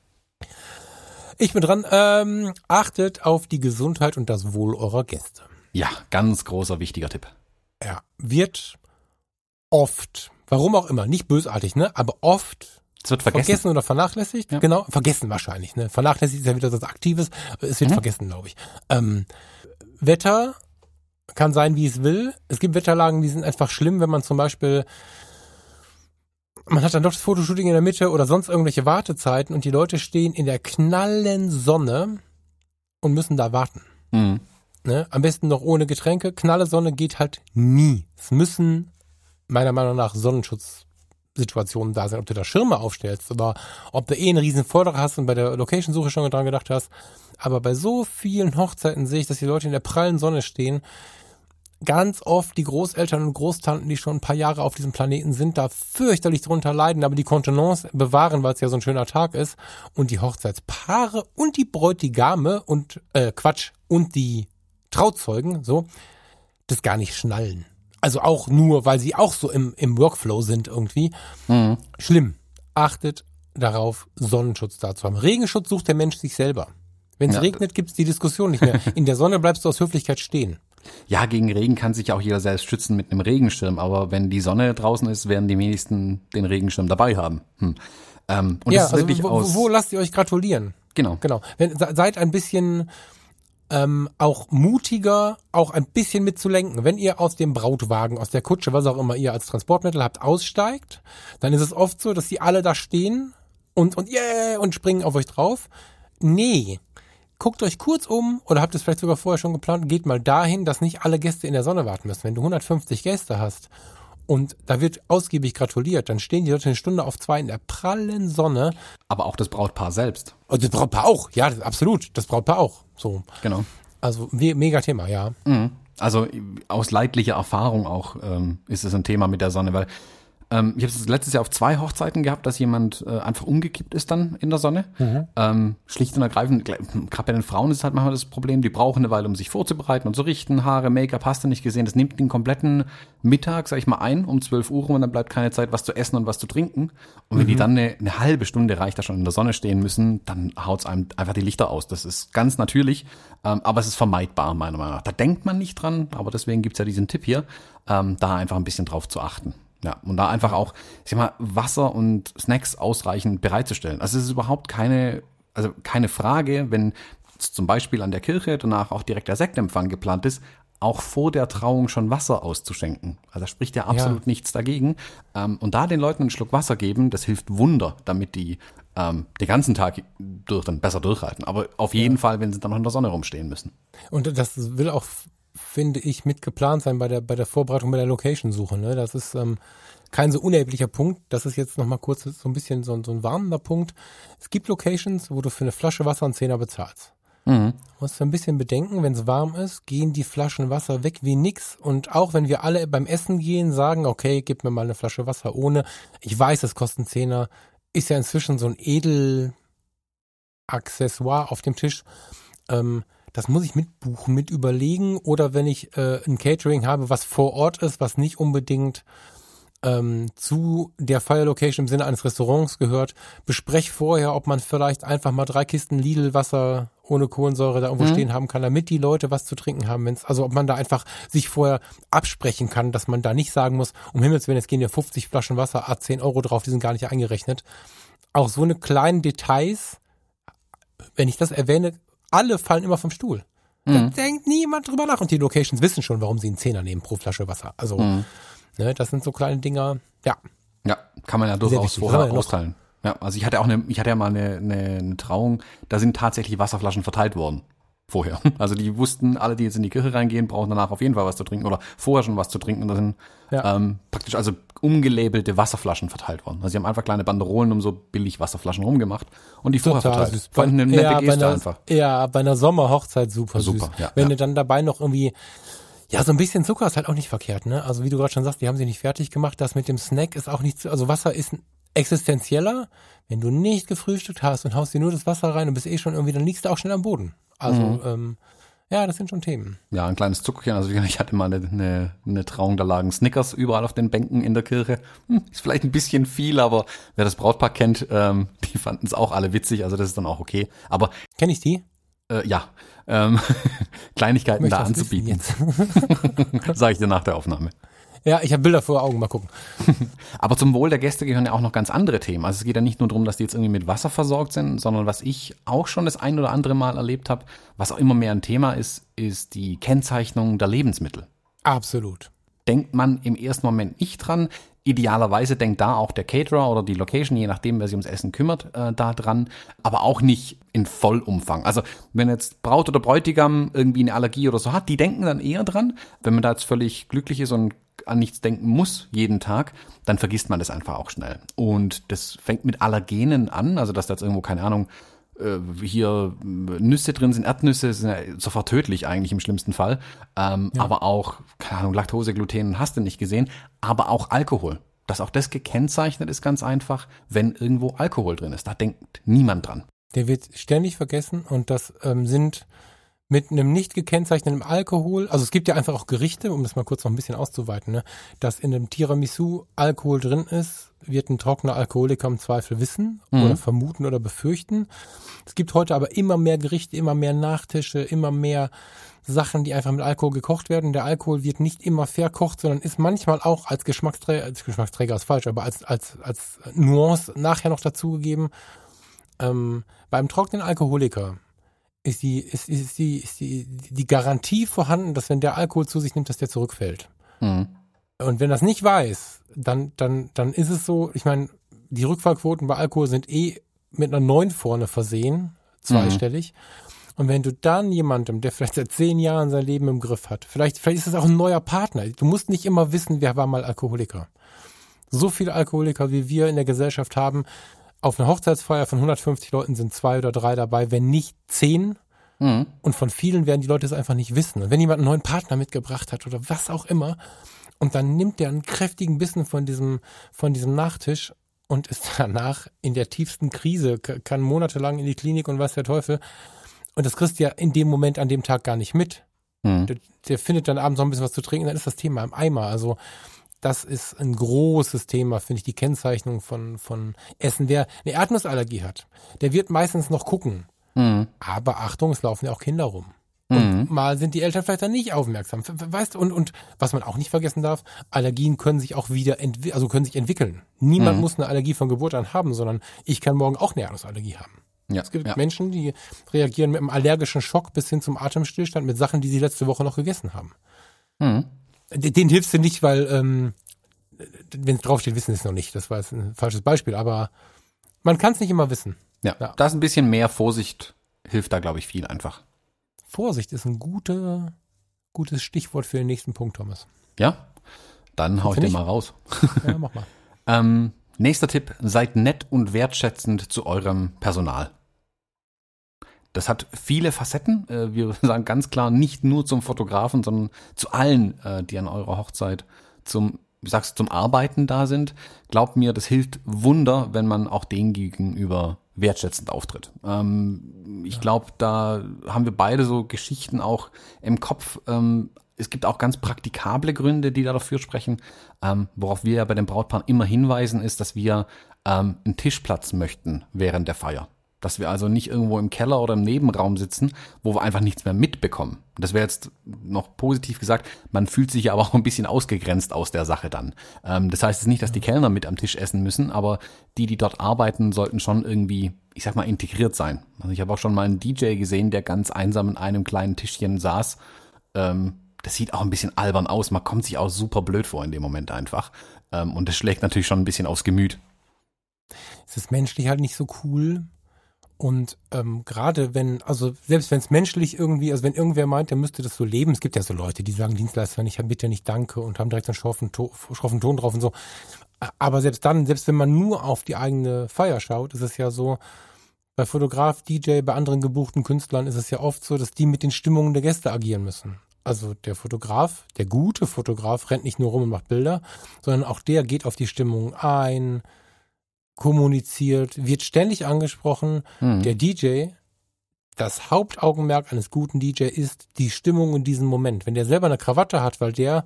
Ich bin dran. Ähm, achtet auf die Gesundheit und das Wohl eurer Gäste. Ja, ganz großer, wichtiger Tipp. Ja, wird oft, warum auch immer, nicht bösartig, ne, aber oft es wird vergessen. vergessen oder vernachlässigt. Ja. Genau, vergessen wahrscheinlich. Ne? Vernachlässigt ist ja wieder das Aktives. Es wird mhm. vergessen, glaube ich. Ähm, Wetter kann sein, wie es will. Es gibt Wetterlagen, die sind einfach schlimm, wenn man zum Beispiel man hat dann doch das Fotoshooting in der Mitte oder sonst irgendwelche Wartezeiten und die Leute stehen in der knallen Sonne und müssen da warten. Mhm. Ne? Am besten noch ohne Getränke. Knalle Sonne geht halt nie. Es müssen meiner Meinung nach Sonnenschutzsituationen da sein. Ob du da Schirme aufstellst oder ob du eh einen riesen Vortrag hast und bei der Location-Suche schon dran gedacht hast. Aber bei so vielen Hochzeiten sehe ich, dass die Leute in der prallen Sonne stehen ganz oft die Großeltern und Großtanten, die schon ein paar Jahre auf diesem Planeten sind, da fürchterlich drunter leiden, aber die Kontenance bewahren, weil es ja so ein schöner Tag ist. Und die Hochzeitspaare und die Bräutigame und, äh, Quatsch, und die Trauzeugen, so, das gar nicht schnallen. Also auch nur, weil sie auch so im, im Workflow sind irgendwie. Mhm. Schlimm. Achtet darauf, Sonnenschutz da zu haben. Regenschutz sucht der Mensch sich selber. Wenn es ja. regnet, gibt's die Diskussion nicht mehr. In der Sonne bleibst du aus Höflichkeit stehen. Ja, gegen Regen kann sich auch jeder selbst schützen mit einem Regenschirm, aber wenn die Sonne draußen ist, werden die wenigsten den Regenschirm dabei haben. Hm. Ähm, und ja, das ist also wirklich wo, aus wo lasst ihr euch gratulieren? Genau. Genau. Wenn, seid ein bisschen ähm, auch mutiger, auch ein bisschen mitzulenken. Wenn ihr aus dem Brautwagen, aus der Kutsche, was auch immer ihr als Transportmittel habt, aussteigt, dann ist es oft so, dass die alle da stehen und, und yeah, und springen auf euch drauf. Nee, guckt euch kurz um oder habt es vielleicht sogar vorher schon geplant, geht mal dahin, dass nicht alle Gäste in der Sonne warten müssen. Wenn du 150 Gäste hast und da wird ausgiebig gratuliert, dann stehen die Leute eine Stunde auf zwei in der prallen Sonne. Aber auch das Brautpaar selbst. Und das Brautpaar auch, ja, absolut. Das Brautpaar auch. So. Genau. Also mega Thema, ja. Mhm. Also aus leidlicher Erfahrung auch ähm, ist es ein Thema mit der Sonne, weil ähm, ich habe es letztes Jahr auf zwei Hochzeiten gehabt, dass jemand äh, einfach umgekippt ist dann in der Sonne. Mhm. Ähm, schlicht und ergreifend, gerade bei den Frauen ist halt manchmal das Problem, die brauchen eine Weile, um sich vorzubereiten und zu richten. Haare, Make-up, hast du nicht gesehen. Das nimmt den kompletten Mittag, sag ich mal, ein um 12 Uhr und dann bleibt keine Zeit, was zu essen und was zu trinken. Und wenn mhm. die dann eine, eine, halbe Stunde reicht, da schon in der Sonne stehen müssen, dann haut's einem einfach die Lichter aus. Das ist ganz natürlich, ähm, aber es ist vermeidbar, meiner Meinung nach. Da denkt man nicht dran, aber deswegen gibt's ja diesen Tipp hier, ähm, da einfach ein bisschen drauf zu achten. Ja, und da einfach auch, ich sag mal, Wasser und Snacks ausreichend bereitzustellen. Also es ist überhaupt keine, also keine Frage, wenn zum Beispiel an der Kirche danach auch direkt der Sektempfang geplant ist, auch vor der Trauung schon Wasser auszuschenken. Also da spricht ja absolut ja. nichts dagegen. Ähm, und da den Leuten einen Schluck Wasser geben, das hilft Wunder, damit die ähm, den ganzen Tag durch dann besser durchhalten. Aber auf jeden ja. Fall, wenn sie dann noch in der Sonne rumstehen müssen. Und das will auch finde ich, mit geplant sein bei der, bei der Vorbereitung, bei der Location-Suche. Ne? Das ist ähm, kein so unerheblicher Punkt. Das ist jetzt nochmal kurz so ein bisschen so, so ein warnender Punkt. Es gibt Locations, wo du für eine Flasche Wasser einen Zehner bezahlst. Mhm. Du musst ein bisschen bedenken, wenn es warm ist, gehen die Flaschen Wasser weg wie nix. Und auch wenn wir alle beim Essen gehen, sagen, okay, gib mir mal eine Flasche Wasser ohne. Ich weiß, es kostet einen Zehner. Ist ja inzwischen so ein Edel Accessoire auf dem Tisch. Ähm, das muss ich mitbuchen, mit überlegen. Oder wenn ich äh, ein Catering habe, was vor Ort ist, was nicht unbedingt ähm, zu der Fire Location im Sinne eines Restaurants gehört, besprech vorher, ob man vielleicht einfach mal drei Kisten Lidl Wasser ohne Kohlensäure da irgendwo mhm. stehen haben kann, damit die Leute was zu trinken haben. Wenn's, also ob man da einfach sich vorher absprechen kann, dass man da nicht sagen muss, um Himmels Willen, jetzt gehen ja 50 Flaschen Wasser, a 10 Euro drauf, die sind gar nicht eingerechnet. Auch so eine kleinen Details, wenn ich das erwähne, alle fallen immer vom Stuhl. Mhm. Da denkt niemand drüber nach. Und die Locations wissen schon, warum sie einen Zehner nehmen pro Flasche Wasser. Also, mhm. ne, das sind so kleine Dinger, ja. Ja, kann man ja durchaus vorher austeilen. Ja, also ich hatte auch eine, ich hatte ja mal eine, eine, eine Trauung, da sind tatsächlich Wasserflaschen verteilt worden vorher. Also die wussten, alle, die jetzt in die Kirche reingehen, brauchen danach auf jeden Fall was zu trinken oder vorher schon was zu trinken. Und da sind ja. ähm, praktisch also umgelabelte Wasserflaschen verteilt worden. Also sie haben einfach kleine Banderolen um so billig Wasserflaschen rumgemacht und die vorher Total verteilt. Fand eine nette ja, Geste einer, einfach. Ja, bei einer Sommerhochzeit super, super süß. Ja, Wenn ja. du dann dabei noch irgendwie ja, so ein bisschen Zucker ist halt auch nicht verkehrt, ne? Also wie du gerade schon sagst, die haben sie nicht fertig gemacht. Das mit dem Snack ist auch nicht, also Wasser ist existenzieller. Wenn du nicht gefrühstückt hast und haust dir nur das Wasser rein und bist eh schon irgendwie, dann liegst du auch schnell am Boden. Also, mhm. ähm, ja, das sind schon Themen. Ja, ein kleines Zuckerchen. Also ich hatte mal eine, eine, eine Trauung, da lagen Snickers überall auf den Bänken in der Kirche. Hm, ist vielleicht ein bisschen viel, aber wer das Brautpaar kennt, ähm, die fanden es auch alle witzig, also das ist dann auch okay. Aber kenne ich die? Äh, ja, ähm, Kleinigkeiten da anzubieten. Sage ich dir nach der Aufnahme. Ja, ich habe Bilder vor Augen, mal gucken. Aber zum Wohl der Gäste gehören ja auch noch ganz andere Themen. Also es geht ja nicht nur darum, dass die jetzt irgendwie mit Wasser versorgt sind, sondern was ich auch schon das ein oder andere Mal erlebt habe, was auch immer mehr ein Thema ist, ist die Kennzeichnung der Lebensmittel. Absolut. Denkt man im ersten Moment nicht dran. Idealerweise denkt da auch der Caterer oder die Location, je nachdem, wer sich ums Essen kümmert, äh, da dran, aber auch nicht in Vollumfang. Also wenn jetzt Braut oder Bräutigam irgendwie eine Allergie oder so hat, die denken dann eher dran. Wenn man da jetzt völlig glücklich ist und an nichts denken muss jeden Tag, dann vergisst man das einfach auch schnell. Und das fängt mit Allergenen an, also dass da jetzt irgendwo, keine Ahnung, äh, hier Nüsse drin sind, Erdnüsse sind ja sofort tödlich eigentlich im schlimmsten Fall. Ähm, ja. Aber auch, keine Ahnung, Laktose, Gluten hast du nicht gesehen, aber auch Alkohol. Dass auch das gekennzeichnet ist ganz einfach, wenn irgendwo Alkohol drin ist. Da denkt niemand dran. Der wird ständig vergessen und das ähm, sind mit einem nicht gekennzeichneten Alkohol, also es gibt ja einfach auch Gerichte, um das mal kurz noch ein bisschen auszuweiten, ne, dass in einem Tiramisu Alkohol drin ist, wird ein trockener Alkoholiker im Zweifel wissen mhm. oder vermuten oder befürchten. Es gibt heute aber immer mehr Gerichte, immer mehr Nachtische, immer mehr Sachen, die einfach mit Alkohol gekocht werden. Der Alkohol wird nicht immer verkocht, sondern ist manchmal auch als Geschmacksträger, als Geschmacksträger ist falsch, aber als, als, als Nuance nachher noch dazugegeben. Ähm, beim trockenen Alkoholiker ist die, ist, ist die, ist die, die Garantie vorhanden, dass wenn der Alkohol zu sich nimmt, dass der zurückfällt. Mhm. Und wenn das nicht weiß, dann, dann, dann ist es so, ich meine, die Rückfallquoten bei Alkohol sind eh mit einer 9 vorne versehen, zweistellig. Mhm. Und wenn du dann jemandem, der vielleicht seit zehn Jahren sein Leben im Griff hat, vielleicht, vielleicht ist es auch ein neuer Partner. Du musst nicht immer wissen, wer war mal Alkoholiker. So viele Alkoholiker, wie wir in der Gesellschaft haben, auf einer Hochzeitsfeier von 150 Leuten sind zwei oder drei dabei, wenn nicht zehn. Mhm. Und von vielen werden die Leute es einfach nicht wissen. Und wenn jemand einen neuen Partner mitgebracht hat oder was auch immer, und dann nimmt der einen kräftigen Bissen von diesem, von diesem Nachtisch und ist danach in der tiefsten Krise, kann monatelang in die Klinik und was der Teufel. Und das kriegst du ja in dem Moment an dem Tag gar nicht mit. Mhm. Der, der findet dann abends noch ein bisschen was zu trinken, dann ist das Thema im Eimer. Also das ist ein großes Thema, finde ich, die Kennzeichnung von, von Essen. Wer eine Erdnussallergie hat, der wird meistens noch gucken. Mhm. Aber Achtung, es laufen ja auch Kinder rum. Und mhm. mal sind die Eltern vielleicht dann nicht aufmerksam. Weißt du, und, und was man auch nicht vergessen darf, Allergien können sich auch wieder entwickeln, also können sich entwickeln. Niemand mhm. muss eine Allergie von Geburt an haben, sondern ich kann morgen auch eine Erdnussallergie haben. Ja, es gibt ja. Menschen, die reagieren mit einem allergischen Schock bis hin zum Atemstillstand mit Sachen, die sie letzte Woche noch gegessen haben. Mhm. Den hilfst du nicht, weil, ähm, wenn es draufsteht, wissen sie es noch nicht. Das war jetzt ein falsches Beispiel, aber man kann es nicht immer wissen. Ja, ja, da ist ein bisschen mehr Vorsicht, hilft da, glaube ich, viel einfach. Vorsicht ist ein gute, gutes Stichwort für den nächsten Punkt, Thomas. Ja, dann hau ich den mal raus. Ja, mach mal. ähm, nächster Tipp, seid nett und wertschätzend zu eurem Personal. Das hat viele Facetten. Äh, wir sagen ganz klar nicht nur zum Fotografen, sondern zu allen, äh, die an eurer Hochzeit zum, wie sagst du, zum Arbeiten da sind. Glaubt mir, das hilft Wunder, wenn man auch denen gegenüber wertschätzend auftritt. Ähm, ich glaube, da haben wir beide so Geschichten auch im Kopf. Ähm, es gibt auch ganz praktikable Gründe, die da dafür sprechen. Ähm, worauf wir ja bei dem Brautpaar immer hinweisen, ist, dass wir einen Tischplatz möchten während der Feier. Dass wir also nicht irgendwo im Keller oder im Nebenraum sitzen, wo wir einfach nichts mehr mitbekommen. Das wäre jetzt noch positiv gesagt, man fühlt sich ja aber auch ein bisschen ausgegrenzt aus der Sache dann. Ähm, das heißt es nicht, dass die Kellner mit am Tisch essen müssen, aber die, die dort arbeiten, sollten schon irgendwie, ich sag mal, integriert sein. Also ich habe auch schon mal einen DJ gesehen, der ganz einsam in einem kleinen Tischchen saß. Ähm, das sieht auch ein bisschen albern aus. Man kommt sich auch super blöd vor in dem Moment einfach. Ähm, und das schlägt natürlich schon ein bisschen aufs Gemüt. Es ist menschlich halt nicht so cool, und ähm, gerade wenn, also selbst wenn es menschlich irgendwie, also wenn irgendwer meint, der müsste das so leben, es gibt ja so Leute, die sagen, Dienstleister, ich bitte nicht danke und haben direkt einen schroffen, to schroffen Ton drauf und so. Aber selbst dann, selbst wenn man nur auf die eigene Feier schaut, ist es ja so, bei Fotograf, DJ, bei anderen gebuchten Künstlern ist es ja oft so, dass die mit den Stimmungen der Gäste agieren müssen. Also der Fotograf, der gute Fotograf rennt nicht nur rum und macht Bilder, sondern auch der geht auf die Stimmung ein, kommuniziert, wird ständig angesprochen. Mhm. Der DJ, das Hauptaugenmerk eines guten DJ ist die Stimmung in diesem Moment. Wenn der selber eine Krawatte hat, weil der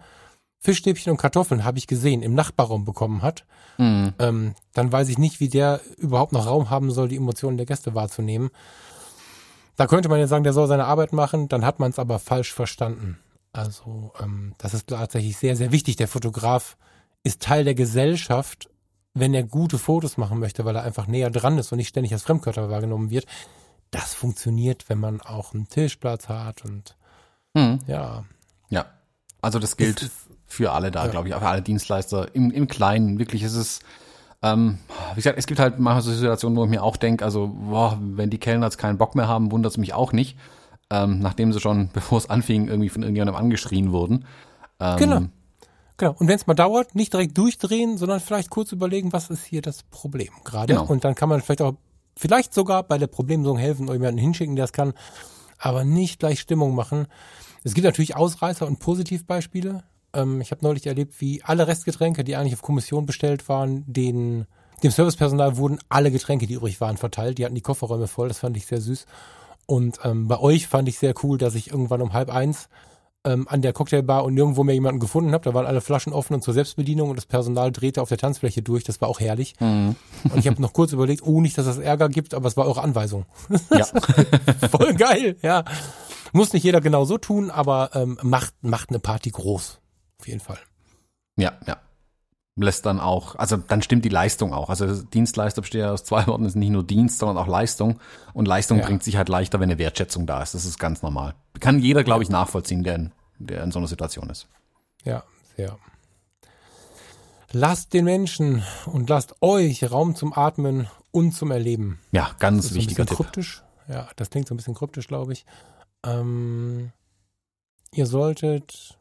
Fischstäbchen und Kartoffeln, habe ich gesehen, im Nachbarraum bekommen hat, mhm. ähm, dann weiß ich nicht, wie der überhaupt noch Raum haben soll, die Emotionen der Gäste wahrzunehmen. Da könnte man ja sagen, der soll seine Arbeit machen, dann hat man es aber falsch verstanden. Also ähm, das ist tatsächlich sehr, sehr wichtig. Der Fotograf ist Teil der Gesellschaft, wenn er gute Fotos machen möchte, weil er einfach näher dran ist und nicht ständig als Fremdkörper wahrgenommen wird. Das funktioniert, wenn man auch einen Tischplatz hat und Mhm. ja. Ja. Also das gilt Es für alle da, Ja. glaube ich, für alle Dienstleister. Im, im Kleinen, wirklich, es ist, ähm, wie gesagt, es gibt halt manchmal so Situationen, wo ich mir auch denke, also, boah, wenn die Kellner jetzt keinen Bock mehr haben, wundert es mich auch nicht. Ähm, nachdem sie schon, bevor es anfing, irgendwie von irgendjemandem angeschrien wurden. Ähm, Genau. Genau. Und wenn es mal dauert, nicht direkt durchdrehen, sondern vielleicht kurz überlegen, was ist hier das Problem gerade. Genau. Und dann kann man vielleicht auch, vielleicht sogar bei der Problemlösung helfen oder jemanden hinschicken, der es kann, aber nicht gleich Stimmung machen. Es gibt natürlich Ausreißer und Positivbeispiele. Ähm, ich habe neulich erlebt, wie alle Restgetränke, die eigentlich auf Kommission bestellt waren, den, dem Servicepersonal wurden alle Getränke, die übrig waren, verteilt. Die hatten die Kofferräume voll. Das fand ich sehr süß. Und ähm, bei euch fand ich sehr cool, dass ich irgendwann um halb eins ähm, an der Cocktailbar und nirgendwo mehr jemanden gefunden habe. Da waren alle Flaschen offen und zur Selbstbedienung und das Personal drehte auf der Tanzfläche durch. Das war auch herrlich. Mhm. Und ich habe noch kurz überlegt, oh, nicht, dass es Ärger gibt, aber es war eure Anweisung. Ja. Voll geil, ja. Muss nicht jeder genau so tun, aber ähm, macht, macht eine Party groß. Auf jeden Fall. Ja, ja. Lässt dann auch, also dann stimmt die Leistung auch. Also Dienstleister besteht ja aus zwei Worten, ist nicht nur Dienst, sondern auch Leistung. Und Leistung Ja. bringt sich halt leichter, wenn eine Wertschätzung da ist. Das ist ganz normal. Kann jeder, glaube ich, nachvollziehen, der in, der in so einer Situation ist. Ja, sehr. Lasst den Menschen und lasst euch Raum zum Atmen und zum Erleben. Ja, ganz Das ist ein wichtiger bisschen Tipp. kryptisch. Ja, das klingt so ein bisschen kryptisch, glaube ich. Ähm, ihr solltet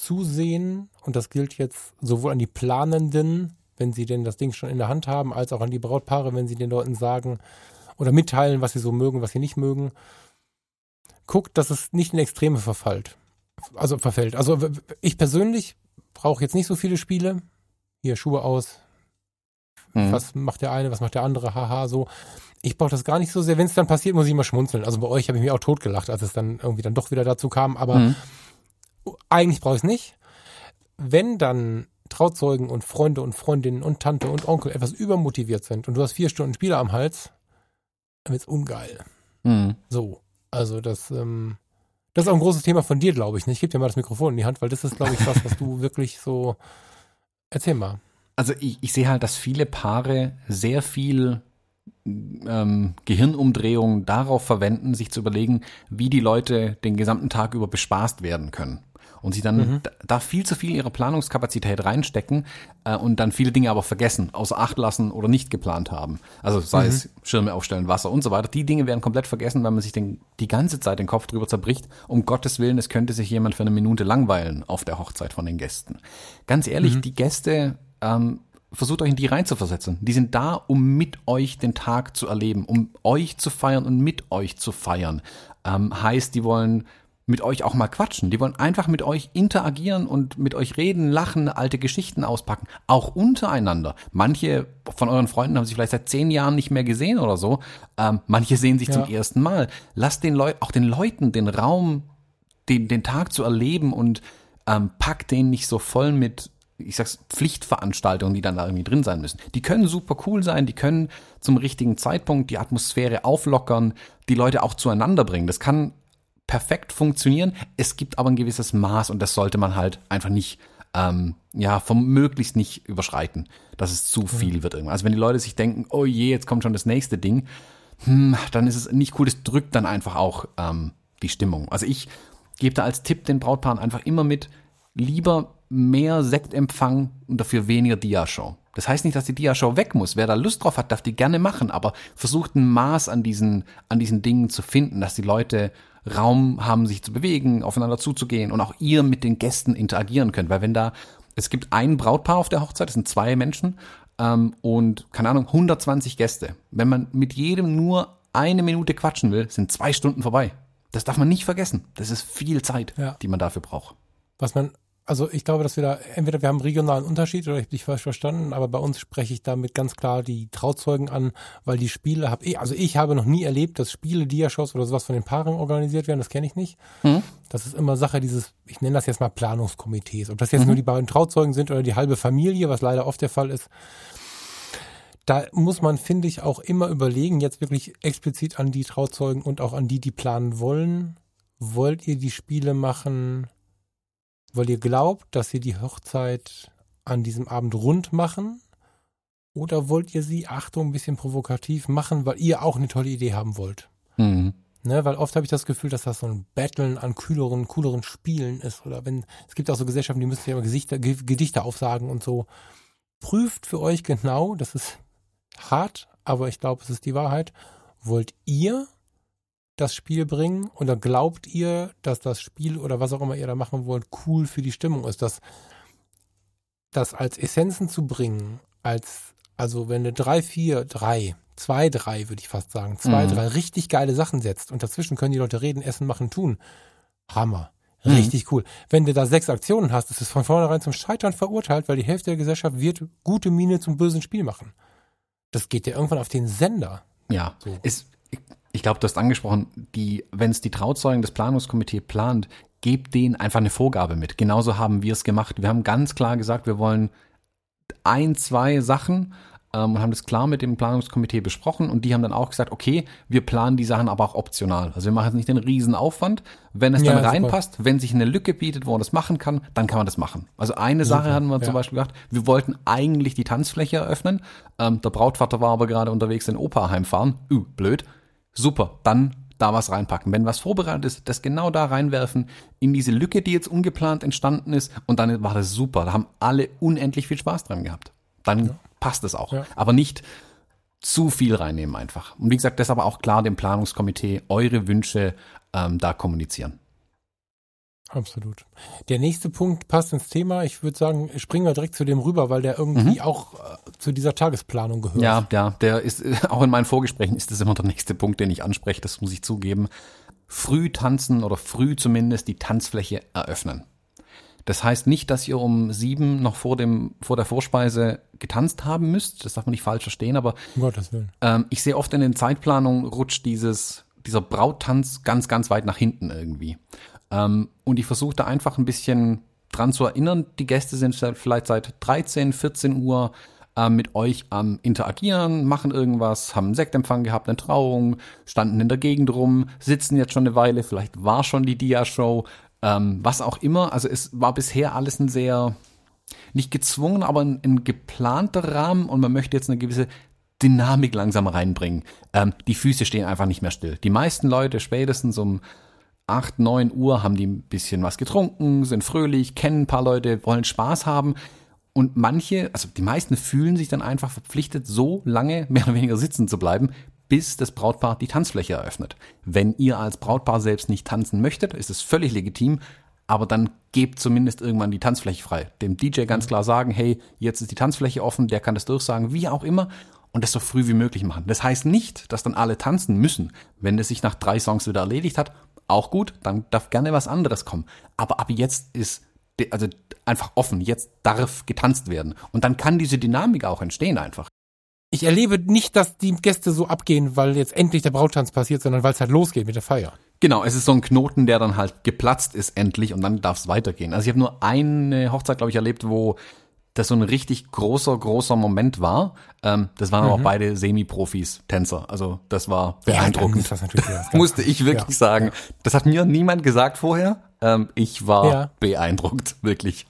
zusehen, und das gilt jetzt sowohl an die Planenden, wenn sie denn das Ding schon in der Hand haben, als auch an die Brautpaare, wenn sie den Leuten sagen oder mitteilen, was sie so mögen, was sie nicht mögen. Guckt, dass es nicht in Extreme verfällt. Also verfällt. Also ich persönlich brauche jetzt nicht so viele Spiele. Hier Schuhe aus, Mhm. was macht der eine, was macht der andere, haha, so. Ich brauche das gar nicht so sehr. Wenn es dann passiert, muss ich immer schmunzeln. Also bei euch habe ich mich auch totgelacht, als es dann irgendwie dann doch wieder dazu kam. Aber Mhm. Eigentlich brauche ich es nicht. Wenn dann Trauzeugen und Freunde und Freundinnen und Tante und Onkel etwas übermotiviert sind und du hast vier Stunden Spieler am Hals, dann wird's ungeil. Mhm. So. Also das, ähm, das ist auch ein großes Thema von dir, glaube ich. ne? Ich gebe dir mal das Mikrofon in die Hand, weil das ist, glaube ich, was, was du wirklich so. Erzähl mal. Also ich, ich sehe halt, dass viele Paare sehr viel ähm, Gehirnumdrehung darauf verwenden, sich zu überlegen, wie die Leute den gesamten Tag über bespaßt werden können. Und sie dann Mhm. da- viel zu viel ihre Planungskapazität reinstecken äh, und dann viele Dinge aber vergessen, außer Acht lassen oder nicht geplant haben. Also sei es Schirme aufstellen, Wasser und so weiter. Die Dinge werden komplett vergessen, weil man sich den, die ganze Zeit den Kopf drüber zerbricht. Um Gottes Willen, es könnte sich jemand für eine Minute langweilen auf der Hochzeit von den Gästen. Ganz ehrlich, die Gäste ähm, versucht euch in die reinzuversetzen. Die sind da, um mit euch den Tag zu erleben, um euch zu feiern und mit euch zu feiern. Ähm, heißt, die wollen mit euch auch mal quatschen. Die wollen einfach mit euch interagieren und mit euch reden, lachen, alte Geschichten auspacken. Auch untereinander. Manche von euren Freunden haben sich vielleicht seit zehn Jahren nicht mehr gesehen oder so. Ähm, manche sehen sich Ja. zum ersten Mal. Lasst den Leuten, auch den Leuten den Raum, den, den Tag zu erleben und ähm, packt den nicht so voll mit, ich sag's, Pflichtveranstaltungen, die dann da irgendwie drin sein müssen. Die können super cool sein, die können zum richtigen Zeitpunkt die Atmosphäre auflockern, die Leute auch zueinander bringen. Das kann perfekt funktionieren. Es gibt aber ein gewisses Maß und das sollte man halt einfach nicht, ähm, ja, vom möglichst nicht überschreiten, dass es zu viel wird irgendwann. Also wenn die Leute sich denken, oh je, jetzt kommt schon das nächste Ding, hm, dann ist es nicht cool. Das drückt dann einfach auch ähm, die Stimmung. Also ich gebe da als Tipp den Brautpaaren einfach immer mit, lieber mehr Sektempfang und dafür weniger Diashow. Das heißt nicht, dass die Diashow weg muss. Wer da Lust drauf hat, darf die gerne machen, aber versucht ein Maß an diesen, an diesen Dingen zu finden, dass die Leute Raum haben, sich zu bewegen, aufeinander zuzugehen und auch ihr mit den Gästen interagieren könnt. Weil wenn da, es gibt ein Brautpaar auf der Hochzeit, das sind zwei Menschen, ähm, und, keine Ahnung, 120 Gäste. Wenn man mit jedem nur eine Minute quatschen will, sind zwei Stunden vorbei. Das darf man nicht vergessen. Das ist viel Zeit, Ja. die man dafür braucht. Was man, also ich glaube, dass wir da, entweder wir haben einen regionalen Unterschied oder ich habe dich falsch verstanden, aber bei uns spreche ich damit ganz klar die Trauzeugen an, weil die Spiele habe ich, also ich habe noch nie erlebt, dass Spiele, Diashows oder sowas von den Paaren organisiert werden, das kenne ich nicht. Mhm. Das ist immer Sache dieses, ich nenne das jetzt mal Planungskomitees. Ob das jetzt nur die beiden Trauzeugen sind oder die halbe Familie, was leider oft der Fall ist. Da muss man, finde ich, auch immer überlegen, jetzt wirklich explizit an die Trauzeugen und auch an die, die planen wollen. Wollt ihr die Spiele machen weil ihr glaubt, dass sie die Hochzeit an diesem Abend rund machen? Oder wollt ihr sie, Achtung, ein bisschen provokativ machen, weil ihr auch eine tolle Idee haben wollt? Mhm. Ne, weil oft habe ich das Gefühl, dass das so ein Battlen an kühleren, cooleren Spielen ist. Oder wenn, es gibt auch so Gesellschaften, die müssen ja immer Gesichter, Gedichte aufsagen und so. Prüft für euch genau, das ist hart, aber ich glaube, es ist die Wahrheit. Wollt ihr das Spiel bringen oder glaubt ihr, dass das Spiel oder was auch immer ihr da machen wollt, cool für die Stimmung ist? Das, das als Essenzen zu bringen, als, also wenn eine drei, vier, drei, zwei, drei, würde ich fast sagen, zwei, mhm. drei richtig geile Sachen setzt und dazwischen können die Leute reden, essen, machen, tun. Hammer. Mhm. Richtig mhm. cool. Wenn du da sechs Aktionen hast, ist es von vornherein zum Scheitern verurteilt, weil die Hälfte der Gesellschaft wird gute Miene zum bösen Spiel machen. Das geht ja irgendwann auf den Sender. Ja, so. ist, ich glaube, du hast angesprochen, die, wenn es die Trauzeugen des Planungskomitees plant, gebt denen einfach eine Vorgabe mit. Genauso haben wir es gemacht. Wir haben ganz klar gesagt, wir wollen ein, zwei Sachen ähm, und haben das klar mit dem Planungskomitee besprochen und die haben dann auch gesagt, okay, wir planen die Sachen aber auch optional. Also wir machen jetzt nicht den riesen Aufwand. Wenn es dann ja, reinpasst, super. wenn sich eine Lücke bietet, wo man das machen kann, dann kann man das machen. Also eine super, Sache hatten wir ja. zum Beispiel gedacht, wir wollten eigentlich die Tanzfläche eröffnen. Ähm, der Brautvater war aber gerade unterwegs in Opa heimfahren. Üh, blöd. Super, dann da was reinpacken. Wenn was vorbereitet ist, das genau da reinwerfen, in diese Lücke, die jetzt ungeplant entstanden ist, und dann war das super. Da haben alle unendlich viel Spaß dran gehabt. Dann ja passt es auch. Ja. Aber nicht zu viel reinnehmen einfach. Und wie gesagt, das aber auch klar dem Planungskomitee eure Wünsche ähm, da kommunizieren. Absolut. Der nächste Punkt passt ins Thema. Ich würde sagen, springen wir direkt zu dem rüber, weil der irgendwie mhm. auch äh, zu dieser Tagesplanung gehört. Ja, ja, der ist, auch in meinen Vorgesprächen ist das immer der nächste Punkt, den ich anspreche, das muss ich zugeben. Früh tanzen oder früh zumindest die Tanzfläche eröffnen. Das heißt nicht, dass ihr um sieben noch vor dem vor der Vorspeise getanzt haben müsst. Das darf man nicht falsch verstehen, aber um ähm, ich sehe oft in den Zeitplanungen rutscht dieses dieser Brauttanz ganz ganz weit nach hinten irgendwie. Ähm, und ich versuche da einfach ein bisschen dran zu erinnern. Die Gäste sind vielleicht seit 13, 14 Uhr äh, mit euch am Interagieren, machen irgendwas, haben einen Sektempfang gehabt, eine Trauung, standen in der Gegend rum, sitzen jetzt schon eine Weile, vielleicht war schon die Dia-Show, ähm, was auch immer. Also es war bisher alles ein sehr, nicht gezwungen, aber ein, ein geplanter Rahmen und man möchte jetzt eine gewisse Dynamik langsam reinbringen. Ähm, die Füße stehen einfach nicht mehr still. Die meisten Leute spätestens um 8, 9 Uhr haben die ein bisschen was getrunken, sind fröhlich, kennen ein paar Leute, wollen Spaß haben. Und manche, also die meisten fühlen sich dann einfach verpflichtet, so lange mehr oder weniger sitzen zu bleiben, bis das Brautpaar die Tanzfläche eröffnet. Wenn ihr als Brautpaar selbst nicht tanzen möchtet, ist es völlig legitim, aber dann gebt zumindest irgendwann die Tanzfläche frei. Dem DJ ganz klar sagen, hey, jetzt ist die Tanzfläche offen, der kann das durchsagen, wie auch immer, und das so früh wie möglich machen. Das heißt nicht, dass dann alle tanzen müssen. Wenn es sich nach drei Songs wieder erledigt hat, auch gut, dann darf gerne was anderes kommen. Aber ab jetzt ist also einfach offen, jetzt darf getanzt werden. Und dann kann diese Dynamik auch entstehen einfach ich erlebe nicht, dass die Gäste so abgehen, weil jetzt endlich der Brauttanz passiert, sondern weil es halt losgeht mit der Feier. Genau, es ist so ein Knoten, der dann halt geplatzt ist endlich und dann darf es weitergehen. Also ich habe nur eine Hochzeit, glaube ich, erlebt, wo das so ein richtig großer, großer Moment war. Ähm, das waren mhm. aber auch beide Semi-Profis, Tänzer. Also das war beeindruckend. Ja, das Musste ich wirklich ja, sagen. Ja. Das hat mir niemand gesagt vorher. Ähm, ich war beeindruckt, wirklich.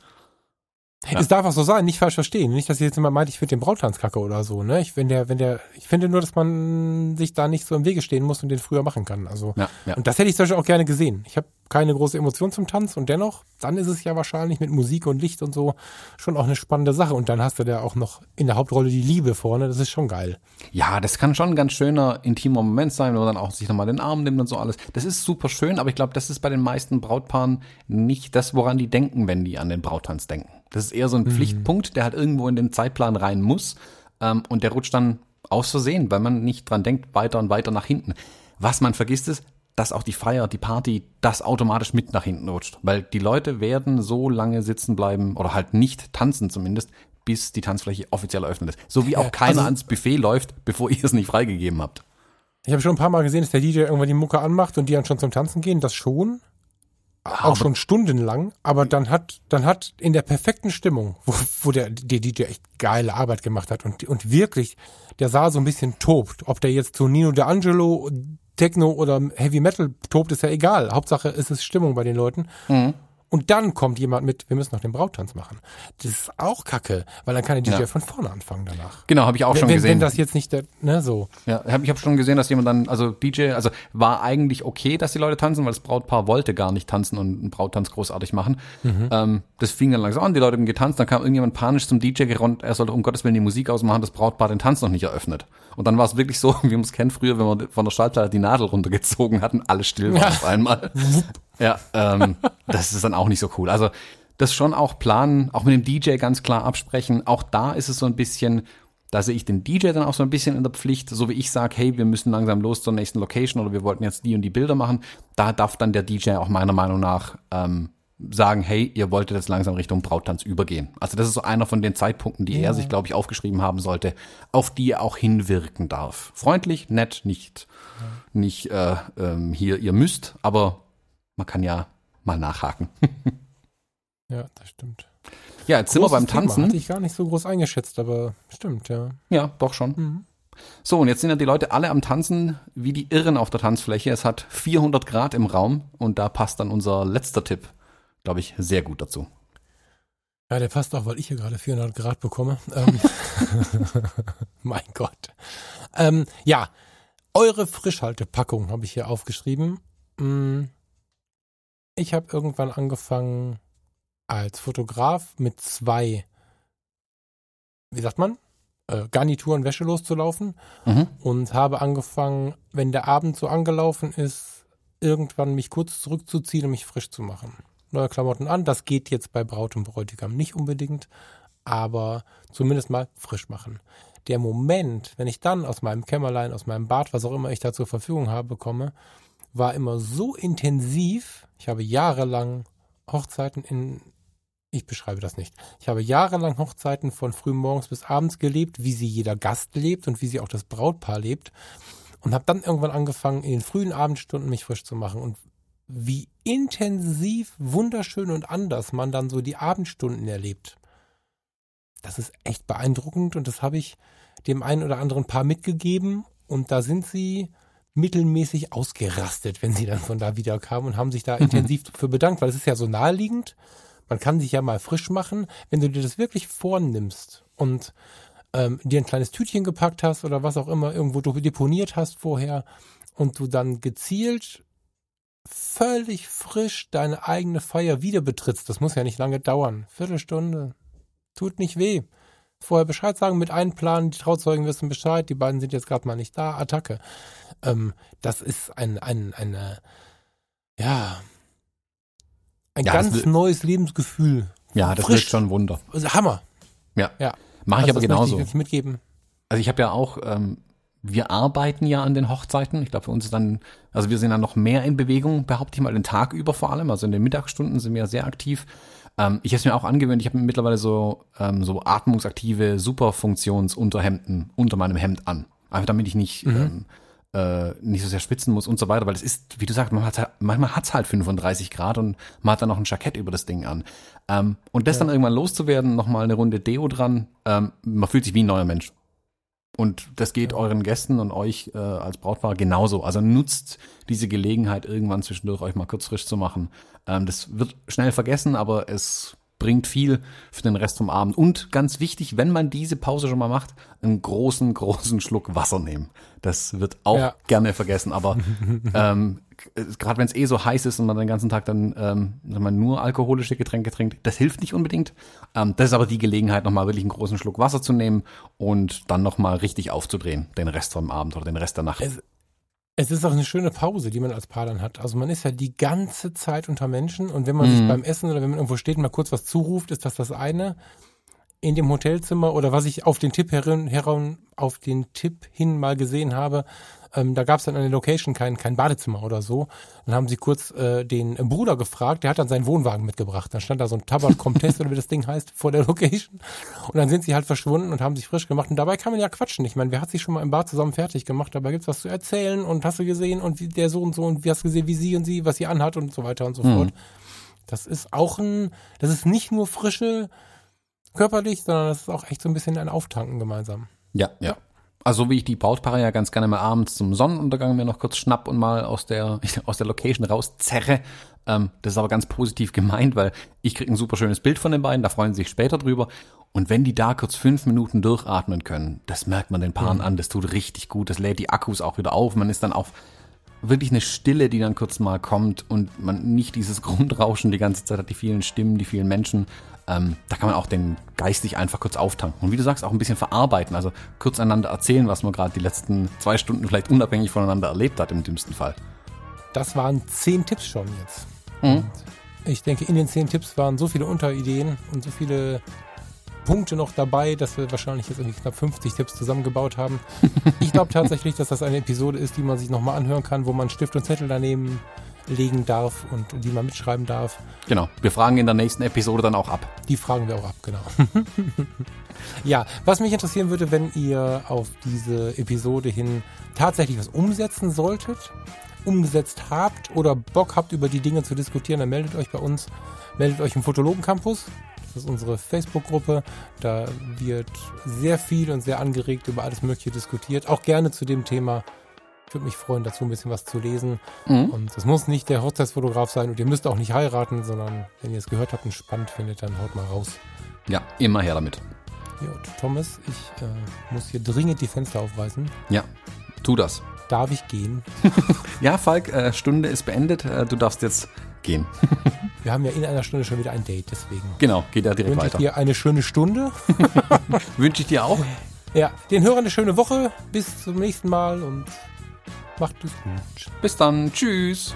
Ja. Es darf auch so sein, nicht falsch verstehen. Nicht, dass ich jetzt immer meint, ich finde den Brauttanz kacke oder so, ne? Ich, wenn der, wenn der, ich finde nur, dass man sich da nicht so im Wege stehen muss und den früher machen kann. Also, ja, ja. und das hätte ich zum Beispiel auch gerne gesehen. Ich habe keine große Emotion zum Tanz und dennoch, dann ist es ja wahrscheinlich mit Musik und Licht und so schon auch eine spannende Sache. Und dann hast du da auch noch in der Hauptrolle die Liebe vorne. Das ist schon geil. Ja, das kann schon ein ganz schöner, intimer Moment sein, wo man dann auch sich nochmal den Arm nimmt und so alles. Das ist super schön, aber ich glaube, das ist bei den meisten Brautpaaren nicht das, woran die denken, wenn die an den Brauttanz denken. Das ist eher so ein mhm. Pflichtpunkt, der halt irgendwo in den Zeitplan rein muss. Ähm, und der rutscht dann aus Versehen, weil man nicht dran denkt, weiter und weiter nach hinten. Was man vergisst ist, dass auch die Feier, die Party, das automatisch mit nach hinten rutscht. Weil die Leute werden so lange sitzen bleiben oder halt nicht tanzen zumindest, bis die Tanzfläche offiziell eröffnet ist. So wie auch keiner also, ans Buffet läuft, bevor ihr es nicht freigegeben habt. Ich habe schon ein paar Mal gesehen, dass der DJ irgendwann die Mucke anmacht und die dann schon zum Tanzen gehen. Das schon auch schon stundenlang, aber dann hat, dann hat in der perfekten Stimmung, wo, wo der, der DJ echt geile Arbeit gemacht hat und, und wirklich, der Saal so ein bisschen tobt. Ob der jetzt zu Nino D'Angelo, Techno oder Heavy Metal tobt, ist ja egal. Hauptsache es ist Stimmung bei den Leuten. Mhm. Und dann kommt jemand mit, wir müssen noch den Brauttanz machen. Das ist auch kacke, weil dann kann der DJ Ja. von vorne anfangen danach. Genau, habe ich auch wenn, schon wenn, gesehen. wenn das jetzt nicht der, ne, so. Ja, hab, ich habe schon gesehen, dass jemand dann, also DJ, also war eigentlich okay, dass die Leute tanzen, weil das Brautpaar wollte gar nicht tanzen und einen Brauttanz großartig machen. Ähm, das fing dann langsam an, die Leute haben getanzt, dann kam irgendjemand panisch zum DJ gerannt, er sollte um Gottes Willen die Musik ausmachen, das Brautpaar den Tanz noch nicht eröffnet. Und dann war es wirklich so, wie man es kennt früher, wenn man von der Schallplatte die Nadel runtergezogen hat und alle still waren Ja. auf einmal. Ja, ähm, das ist dann auch nicht so cool. Also das schon auch planen, auch mit dem DJ ganz klar absprechen. Auch da ist es so ein bisschen, da sehe ich den DJ dann auch so ein bisschen in der Pflicht, so wie ich sage, hey, wir müssen langsam los zur nächsten Location oder wir wollten jetzt die und die Bilder machen. Da darf dann der DJ auch meiner Meinung nach ähm, sagen, hey, ihr wolltet jetzt langsam Richtung Brauttanz übergehen. Also das ist so einer von den Zeitpunkten, die er sich, glaube ich, aufgeschrieben haben sollte, auf die er auch hinwirken darf. Freundlich, nett, nicht, nicht äh, ähm, hier, ihr müsst, aber man kann ja mal nachhaken. Ja, das stimmt. Ja, jetzt sind wir beim Großes Thema. Tanzen. Hatte ich gar nicht so groß eingeschätzt, aber stimmt, ja. Ja, doch schon. So, und jetzt sind ja die Leute alle am Tanzen wie die Irren auf der Tanzfläche. Es hat 400 Grad im Raum und da passt dann unser letzter Tipp, glaube ich, sehr gut dazu. Ja, der passt auch, weil ich hier gerade 400 Grad bekomme. Ähm, mein Gott. Ähm, ja, eure Frischhaltepackung habe ich hier aufgeschrieben. Mm, Ich habe irgendwann angefangen als Fotograf mit zwei, wie sagt man, äh, Garnituren Wäsche loszulaufen Mhm. und habe angefangen, wenn der Abend so angelaufen ist, irgendwann mich kurz zurückzuziehen und mich frisch zu machen. Neue Klamotten an, das geht jetzt bei Braut und Bräutigam nicht unbedingt, aber zumindest mal frisch machen. Der Moment, wenn ich dann aus meinem Kämmerlein, aus meinem Bad, was auch immer ich da zur Verfügung habe, komme, war immer so intensiv. Ich habe jahrelang Hochzeiten in, ich beschreibe das nicht. Ich habe jahrelang Hochzeiten von frühmorgens bis abends gelebt, wie sie jeder Gast lebt und wie sie auch das Brautpaar lebt. Und habe dann irgendwann angefangen, in den frühen Abendstunden mich frisch zu machen. Und wie intensiv, wunderschön und anders man dann so die Abendstunden erlebt. Das ist echt beeindruckend und das habe ich dem einen oder anderen Paar mitgegeben. Und da sind sie mittelmäßig ausgerastet, wenn sie dann von da wieder kamen und haben sich da intensiv für bedankt, weil es ist ja so naheliegend. Man kann sich ja mal frisch machen, wenn du dir das wirklich vornimmst und ähm, dir ein kleines Tütchen gepackt hast oder was auch immer irgendwo du deponiert hast vorher und du dann gezielt völlig frisch deine eigene Feier wieder betrittst. Das muss ja nicht lange dauern. Viertelstunde. Tut nicht weh. Vorher Bescheid sagen, mit einplanen, die Trauzeugen wissen Bescheid, die beiden sind jetzt gerade mal nicht da, Attacke. Ähm, das ist ein, ein, eine, ja, ein Ja, ganz neues Lebensgefühl. Ja, das Frisch. wirkt schon ein Wunder. Also Hammer. Ja. Ja. Mache ich Also aber genauso. Ich mitgeben. Also ich habe ja auch, ähm, wir arbeiten ja an den Hochzeiten. Ich glaube, für uns ist dann, also wir sind dann noch mehr in Bewegung, behaupte ich mal, den Tag über vor allem. Also in den Mittagsstunden sind wir sehr aktiv. Ähm, ich habe es mir auch angewöhnt, ich habe mittlerweile so, ähm, so atmungsaktive Superfunktionsunterhemden unter meinem Hemd an. Einfach damit ich nicht, ähm, äh, nicht so sehr schwitzen muss und so weiter, weil es ist, wie du sagst, man hat's halt, manchmal hat's halt 35 Grad und man hat dann noch ein Jackett über das Ding an. Ähm, und das dann irgendwann loszuwerden, nochmal eine Runde Deo dran, ähm, man fühlt sich wie ein neuer Mensch. Und das geht euren Gästen und euch äh, als Brautpaar genauso. Also nutzt diese Gelegenheit, irgendwann zwischendurch euch mal kurz frisch zu machen. Ähm, das wird schnell vergessen, aber es bringt viel für den Rest vom Abend. Und ganz wichtig, wenn man diese Pause schon mal macht, einen großen, großen Schluck Wasser nehmen. Das wird auch Ja. gerne vergessen, aber ähm, gerade wenn es eh so heiß ist und man den ganzen Tag dann ähm, wenn man nur alkoholische Getränke trinkt, das hilft nicht unbedingt. Ähm, das ist aber die Gelegenheit, nochmal wirklich einen großen Schluck Wasser zu nehmen und dann nochmal richtig aufzudrehen, den Rest vom Abend oder den Rest der Nacht. Es- Es ist auch eine schöne Pause, die man als Paar dann hat. Also man ist ja die ganze Zeit unter Menschen und wenn man sich beim Essen oder wenn man irgendwo steht und mal kurz was zuruft, ist das das eine. In dem Hotelzimmer oder was ich auf den Tipp heran, heran auf den Tipp hin mal gesehen habe, ähm, da gab es dann an der Location kein, kein Badezimmer oder so. Dann haben sie kurz äh, den Bruder gefragt, der hat dann seinen Wohnwagen mitgebracht. Dann stand da so ein Tabak Comtesse oder wie das Ding heißt vor der Location. Und dann sind sie halt verschwunden und haben sich frisch gemacht. Und dabei kann man ja quatschen. Ich meine, wer hat sich schon mal im Bad zusammen fertig gemacht? Dabei gibt's was zu erzählen und hast du gesehen und wie der so und so und wie hast du gesehen, wie sie und sie, was sie anhat und so weiter und so fort. Das ist auch ein, das ist nicht nur frische körperlich, sondern das ist auch echt so ein bisschen ein Auftanken gemeinsam. Ja, ja. Also so wie ich die Brautpaare ja ganz gerne mal abends zum Sonnenuntergang mir noch kurz schnapp und mal aus der, aus der Location rauszerre. Ähm, das ist aber ganz positiv gemeint, weil ich kriege ein super schönes Bild von den beiden, da freuen sie sich später drüber. Und wenn die da kurz fünf Minuten durchatmen können, das merkt man den Paaren mhm. an, das tut richtig gut, das lädt die Akkus auch wieder auf. Man ist dann auf wirklich eine Stille, die dann kurz mal kommt und man nicht dieses Grundrauschen die ganze Zeit hat, die vielen Stimmen, die vielen Menschen. Ähm, da kann man auch den geistig einfach kurz auftanken. Und wie du sagst, auch ein bisschen verarbeiten. Also kurz einander erzählen, was man gerade die letzten zwei Stunden vielleicht unabhängig voneinander erlebt hat, im dümmsten Fall. Das waren zehn Tipps schon jetzt. Mhm. Ich denke, in den zehn Tipps waren so viele Unterideen und so viele Punkte noch dabei, dass wir wahrscheinlich jetzt irgendwie knapp 50 Tipps zusammengebaut haben. Ich glaube tatsächlich, dass das eine Episode ist, die man sich nochmal anhören kann, wo man Stift und Zettel daneben legen darf und die man mitschreiben darf. Genau. Wir fragen in der nächsten Episode dann auch ab. Die fragen wir auch ab, genau. ja, was mich interessieren würde, wenn ihr auf diese Episode hin tatsächlich was umsetzen solltet, umgesetzt habt oder Bock habt, über die Dinge zu diskutieren, dann meldet euch bei uns, meldet euch im Fotologen Campus. Das ist unsere Facebook-Gruppe. Da wird sehr viel und sehr angeregt über alles Mögliche diskutiert. Auch gerne zu dem Thema. Ich würde mich freuen, dazu ein bisschen was zu lesen. Mhm. Und es muss nicht der Hochzeitsfotograf sein und ihr müsst auch nicht heiraten, sondern wenn ihr es gehört habt und spannend findet, dann haut mal raus. Ja, immer her damit. Ja, Thomas, ich äh, muss hier dringend die Fenster aufreißen. Ja, tu das. Darf ich gehen? ja, Falk, äh, Stunde ist beendet. Äh, du darfst jetzt gehen. Wir haben ja in einer Stunde schon wieder ein Date, deswegen. Genau, geht ja direkt Wünsche weiter. Ich dir eine schöne Stunde. Wünsche ich dir auch. Ja, den Hörern eine schöne Woche. Bis zum nächsten Mal und macht es gut. Bis dann. Tschüss.